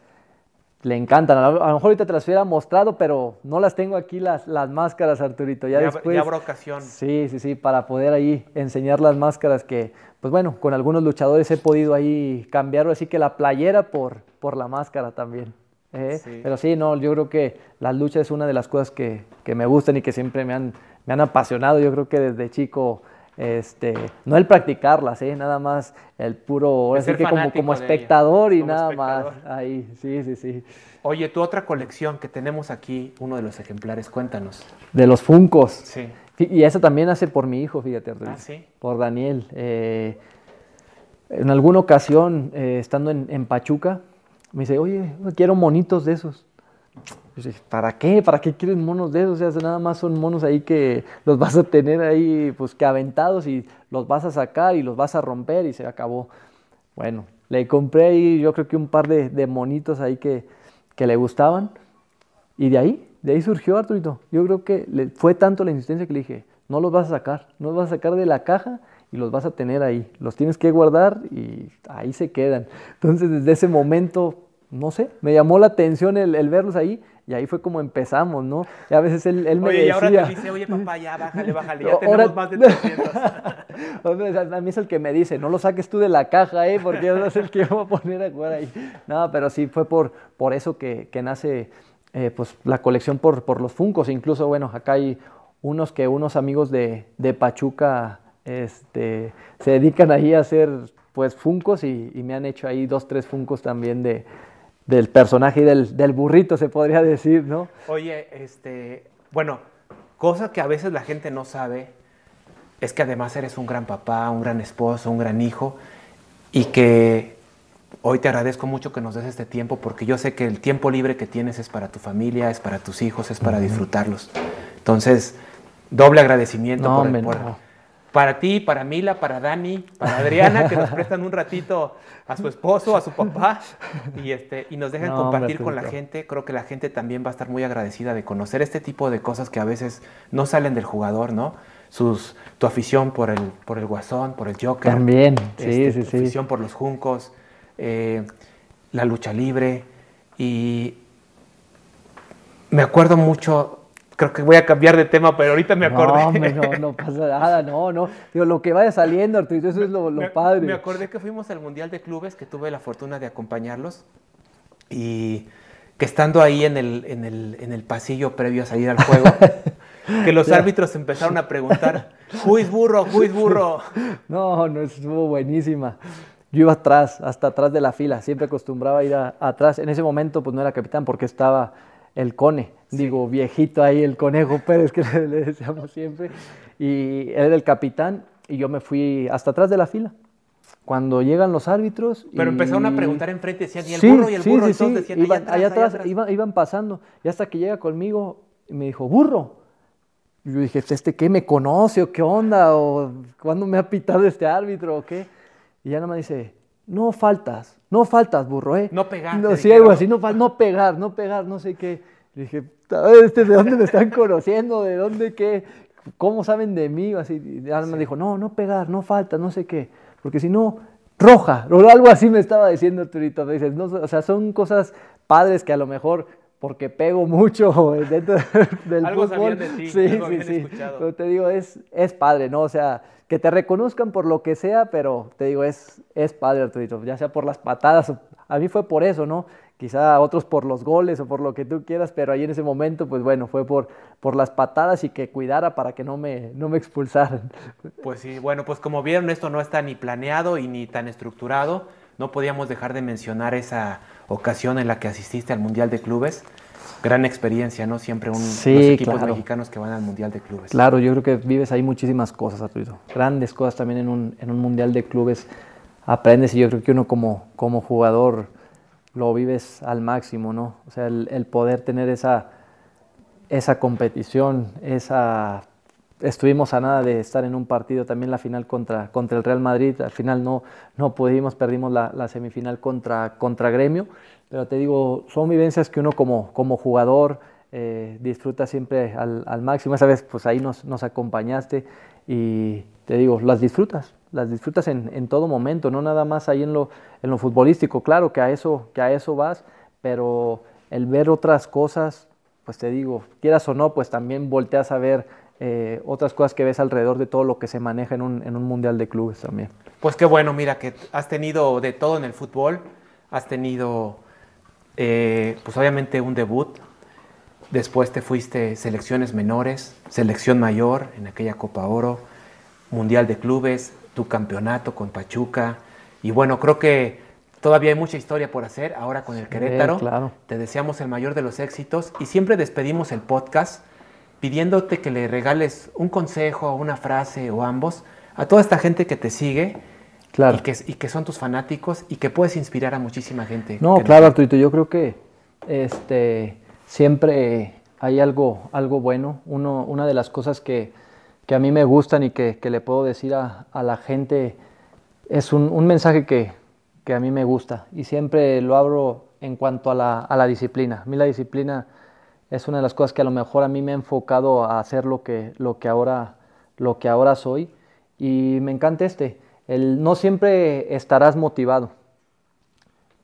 le encantan. A lo mejor ahorita te las hubiera mostrado, pero no las tengo aquí las, las máscaras, Arturito. Ya, después. Ya habrá ocasión. Sí, sí, sí, para poder ahí enseñar las máscaras que, pues bueno, con algunos luchadores he podido ahí cambiarlo, así que la playera por, por la máscara también. ¿Eh? Pero sí, no, yo creo que la lucha es una de las cosas que, que me gustan y que siempre me han, me han apasionado. Yo creo que desde chico este, no el practicarlas, ¿eh? nada más el puro, así que como, como espectador y nada más. Ahí, sí, sí, sí. Oye, tu otra colección que tenemos aquí, uno de los ejemplares, cuéntanos. De los Funcos. Sí. Y eso también hace por mi hijo, fíjate. Ah, sí. Por Daniel. Eh, en alguna ocasión, eh, estando en, en, Pachuca, me dice, oye, quiero monitos de esos. ¿para qué? ¿Para qué quieren monos de esos? O sea, nada más son monos ahí que los vas a tener ahí, pues que aventados y los vas a sacar y los vas a romper y se acabó. Bueno, le compré ahí yo creo que un par de, monitos ahí que, que, le gustaban y de ahí, de ahí surgió Arturito. Yo creo que le, fue tanto la insistencia que le dije, no los vas a sacar, no los vas a sacar de la caja y los vas a tener ahí. Los tienes que guardar y ahí se quedan. Entonces, desde ese momento, no sé, me llamó la atención el, el verlos ahí y ahí fue como empezamos, ¿no? Y a veces él, él me oye, decía... Oye, y ahora te dice, oye, papá, ya, bájale, bájale, ya tenemos más de 300. a mí es el que me dice, no lo saques tú de la caja, ¿eh? Porque yo no sé el que va a poner a jugar ahí. No, pero sí, fue por, por eso que, que nace eh, pues, la colección por, por los Funcos. Incluso, bueno, acá hay unos que unos amigos de, de Pachuca este, se dedican ahí a hacer pues Funcos y, y me han hecho ahí dos, tres Funcos también de del personaje y del, burrito, se podría decir, ¿no? Oye, este, bueno, cosa que a veces la gente no sabe es que además eres un gran papá, un gran esposo, un gran hijo y que hoy te agradezco mucho que nos des este tiempo porque yo sé que el tiempo libre que tienes es para tu familia, es para tus hijos, es para disfrutarlos. Entonces, doble agradecimiento por, el, para ti, para Mila, para Dani, para Adriana, que nos prestan un ratito a su esposo, a su papá, y, este, y nos dejan compartir con la gente. Creo que la gente también va a estar muy agradecida de conocer este tipo de cosas que a veces no salen del jugador, ¿no? Sus, tu afición por el, por el guasón, por el Joker. También, sí, este, sí, tu afición por los juncos, eh, la lucha libre. Y me acuerdo mucho creo que voy a cambiar de tema, pero ahorita me acordé. No, no, no pasa nada, no, no. Digo, lo que vaya saliendo, Arturo, eso es lo, padre. Me acordé que fuimos al Mundial de Clubes, que tuve la fortuna de acompañarlos, y que estando ahí en el, en el, en el pasillo previo a salir al juego, que los árbitros empezaron a preguntar, ¿Juiz burro? ¿Juiz burro? No, no, estuvo buenísima. Yo iba atrás, hasta atrás de la fila, siempre acostumbraba a ir atrás. En ese momento, pues no era capitán porque estaba el Cone, digo, viejito ahí, el Conejo Pérez, que le, decíamos siempre, y él era el capitán, y yo me fui hasta atrás de la fila. Cuando llegan los árbitros. Pero empezaron a preguntar enfrente, decían, y el burro y el burro, sí, decían, iban, allá atrás, Iban, pasando, y hasta que llega conmigo y me dijo, burro. Y yo dije, ¿este qué me conoce o qué onda? ¿O cuándo me ha pitado este árbitro o qué? Y ya nada más dice, no faltas, no faltas, burro, ¿eh? No pegar. No, sí, algo así, no, no pegar, no pegar, no sé qué. dije, ¿este ¿de dónde me están conociendo? ¿De dónde qué? ¿cómo saben de mí? Así, y Alma dijo, no, no pegar, no falta, no sé qué, porque si no, roja, o algo así me estaba diciendo Turito. Me dices, no, o sea, son cosas padres que a lo mejor porque pego mucho dentro del algo fútbol. De ti, sí, algo sí, sí. Escuchado. Pero te digo, es, es padre, ¿no? O sea, que te reconozcan por lo que sea, pero te digo, es, es padre, Arturito, ya sea por las patadas. A mí fue por eso, ¿no? Quizá otros por los goles o por lo que tú quieras, pero ahí en ese momento, pues bueno, fue por, por las patadas y que cuidara para que no me, no me expulsaran. Pues sí, bueno, pues como vieron, esto no está ni planeado y ni tan estructurado. No podíamos dejar de mencionar esa ocasión en la que asististe al Mundial de Clubes. Gran experiencia, ¿no? Siempre un, Sí, los equipos claro. mexicanos que van al Mundial de Clubes. Claro, yo creo que vives ahí muchísimas cosas, Arturito. Grandes cosas también en un, en un mundial de clubes. Aprendes y yo creo que uno como, como jugador lo vives al máximo, ¿no? O sea, el, el poder tener esa, esa competición, esa... Estuvimos a nada de estar en un partido, también la final contra, contra el Real Madrid, al final no, no pudimos, perdimos la, semifinal contra, contra Gremio, pero te digo, son vivencias que uno como, como jugador eh, disfruta siempre al, al, máximo. Esa vez pues ahí nos, nos, acompañaste y te digo, las disfrutas, las disfrutas en, en, todo momento, no nada más ahí en lo, en lo futbolístico, claro que a, eso, que a eso vas, pero el ver otras cosas, pues te digo, quieras o no, pues también volteas a ver eh, otras cosas que ves alrededor de todo lo que se maneja en un, en un mundial de clubes también. Pues qué bueno, mira que has tenido de todo en el fútbol, has tenido eh, pues obviamente un debut, después te fuiste selecciones menores, selección mayor en aquella Copa Oro, Mundial de Clubes, tu campeonato con Pachuca, y bueno, creo que todavía hay mucha historia por hacer ahora con el Querétaro. Sí, claro. Te deseamos el mayor de los éxitos y siempre despedimos el podcast pidiéndote que le regales un consejo, una frase o ambos a toda esta gente que te sigue claro. y, que, y, que, son tus fanáticos y que puedes inspirar a muchísima gente. No, claro, Arturito, yo creo que este, siempre hay algo, algo bueno. Uno, una de las cosas que, que a mí me gustan y que, que le puedo decir a, a la gente es un, un mensaje que, que, a mí me gusta y siempre lo abro en cuanto a la, a la disciplina. A mí la disciplina es una de las cosas que a lo mejor a mí me ha enfocado a hacer lo que, lo que, ahora, lo que ahora soy. Y me encanta este. El, no siempre estarás motivado.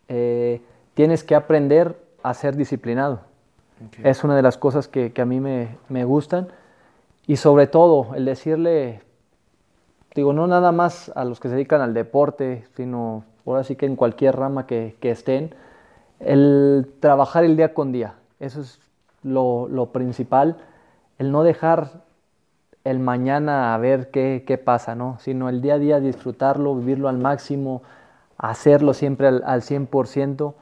Eh, tienes que aprender a ser disciplinado. Okay. Es una de las cosas que, que a mí me, me, gustan. Y sobre todo, el decirle, digo, no nada más a los que se dedican al deporte, sino ahora sí que en cualquier rama que, que estén, el trabajar el día con día. Eso es lo, principal, el no dejar el mañana a ver qué, qué, pasa, ¿no? sino el día a día disfrutarlo, vivirlo al máximo, hacerlo siempre al, al 100%,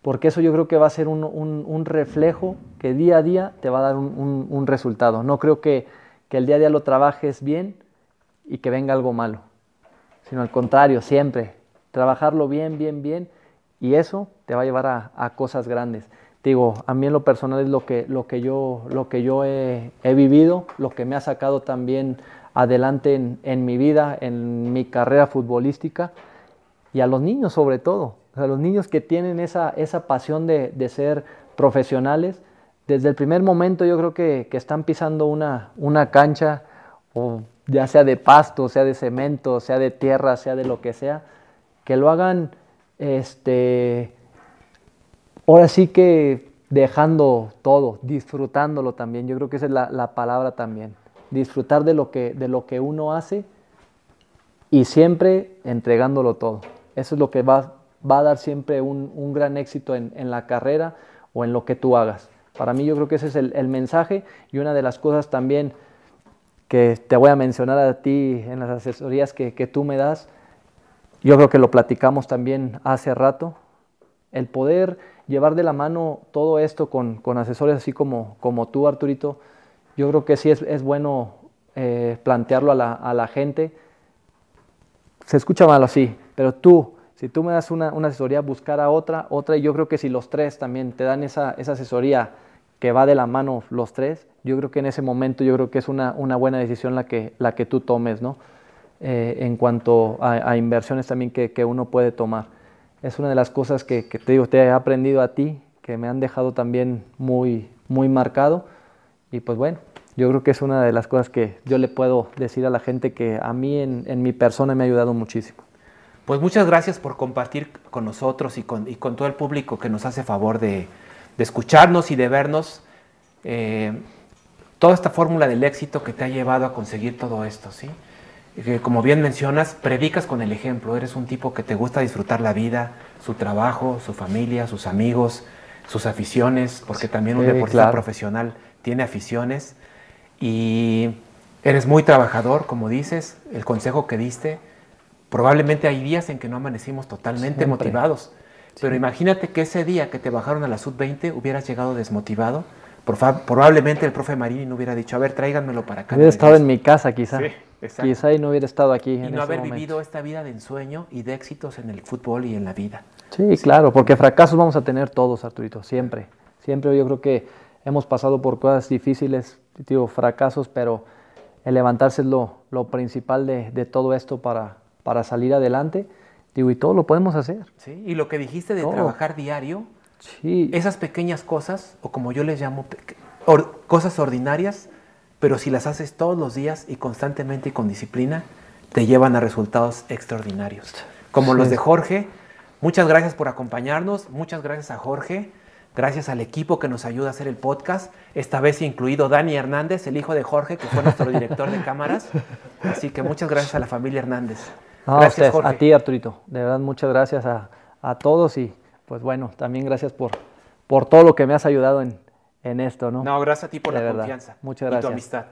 porque eso yo creo que va a ser un, un, un reflejo que día a día te va a dar un, un, resultado. No creo que, que el día a día lo trabajes bien y que venga algo malo, sino al contrario, siempre trabajarlo bien, bien, bien, y eso te va a llevar a, a cosas grandes digo, a mí en lo personal es lo que, lo que yo, lo que yo he, he vivido, lo que me ha sacado también adelante en, en, mi vida, en mi carrera futbolística y a los niños sobre todo, a los niños que tienen esa, esa pasión de, de, ser profesionales, desde el primer momento yo creo que, que están pisando una, una cancha, o ya sea de pasto, sea de cemento, sea de tierra, sea de lo que sea, que lo hagan este, ahora sí que dejando todo, disfrutándolo también. Yo creo que esa es la, la, palabra también. Disfrutar de lo, que, de lo que uno hace y siempre entregándolo todo. Eso es lo que va, va a dar siempre un, un gran éxito en, en, la carrera o en lo que tú hagas. Para mí yo creo que ese es el, el, mensaje y una de las cosas también que te voy a mencionar a ti en las asesorías que, que tú me das. Yo creo que lo platicamos también hace rato. El poder llevar de la mano todo esto con, con asesores así como, como tú, Arturito, yo creo que sí es, es bueno eh, plantearlo a la, a la, gente. Se escucha mal así, pero tú, si tú me das una, una, asesoría, buscar a otra, otra, y yo creo que si los tres también te dan esa, esa asesoría que va de la mano los tres, yo creo que en ese momento yo creo que es una, una buena decisión la que, la que tú tomes, ¿no? Eh, en cuanto a, a, inversiones también que, que uno puede tomar es una de las cosas que, que, te digo, te he aprendido a ti, que me han dejado también muy, muy marcado. Y pues bueno, yo creo que es una de las cosas que yo le puedo decir a la gente que a mí en, mi persona me ha ayudado muchísimo. Pues muchas gracias por compartir con nosotros y con, y con todo el público que nos hace favor de, de escucharnos y de vernos. Eh, toda esta fórmula del éxito que te ha llevado a conseguir todo esto, ¿sí? Que como bien mencionas, predicas con el ejemplo. Eres un tipo que te gusta disfrutar la vida, su trabajo, su familia, sus amigos, sus aficiones, porque también un Sí, deportista claro. profesional tiene aficiones. Y eres muy trabajador, como dices, el consejo que diste. Probablemente hay días en que no amanecimos totalmente Siempre. motivados. Pero imagínate que ese día que te bajaron a la sub-20 hubieras llegado desmotivado. Probablemente el profe Marini no hubiera dicho, a ver, tráiganmelo para acá. Hubiera estado en regreso". mi casa quizá. Sí, exacto. quizá y no hubiera estado aquí. Y en no haber momento. vivido esta vida de ensueño y de éxitos en el fútbol y en la vida. Sí, claro, porque fracasos vamos a tener todos, Arturito, siempre. Siempre yo creo que hemos pasado por cosas difíciles, digo, fracasos, pero el levantarse es lo, lo principal de, de todo esto para, para salir adelante. Digo, y todo lo podemos hacer. ¿sí? Y lo que dijiste de Todo. trabajar diario, Sí, esas pequeñas cosas, o como yo les llamo, or- cosas ordinarias, pero si las haces todos los días y constantemente y con disciplina, te llevan a resultados extraordinarios. Como los de Jorge, muchas gracias por acompañarnos, muchas gracias a Jorge, gracias al equipo que nos ayuda a hacer el podcast, esta vez incluido Dani Hernández, el hijo de Jorge, que fue nuestro director de cámaras. Así que muchas gracias a la familia Hernández. No, a gracias, ustedes, Jorge. a ti, Arturito. De verdad, muchas gracias a, a todos y pues bueno, también gracias por, por todo lo que me has ayudado en, en esto, ¿no? No, gracias a ti por De la verdad. confianza Muchas y tu gracias. amistad.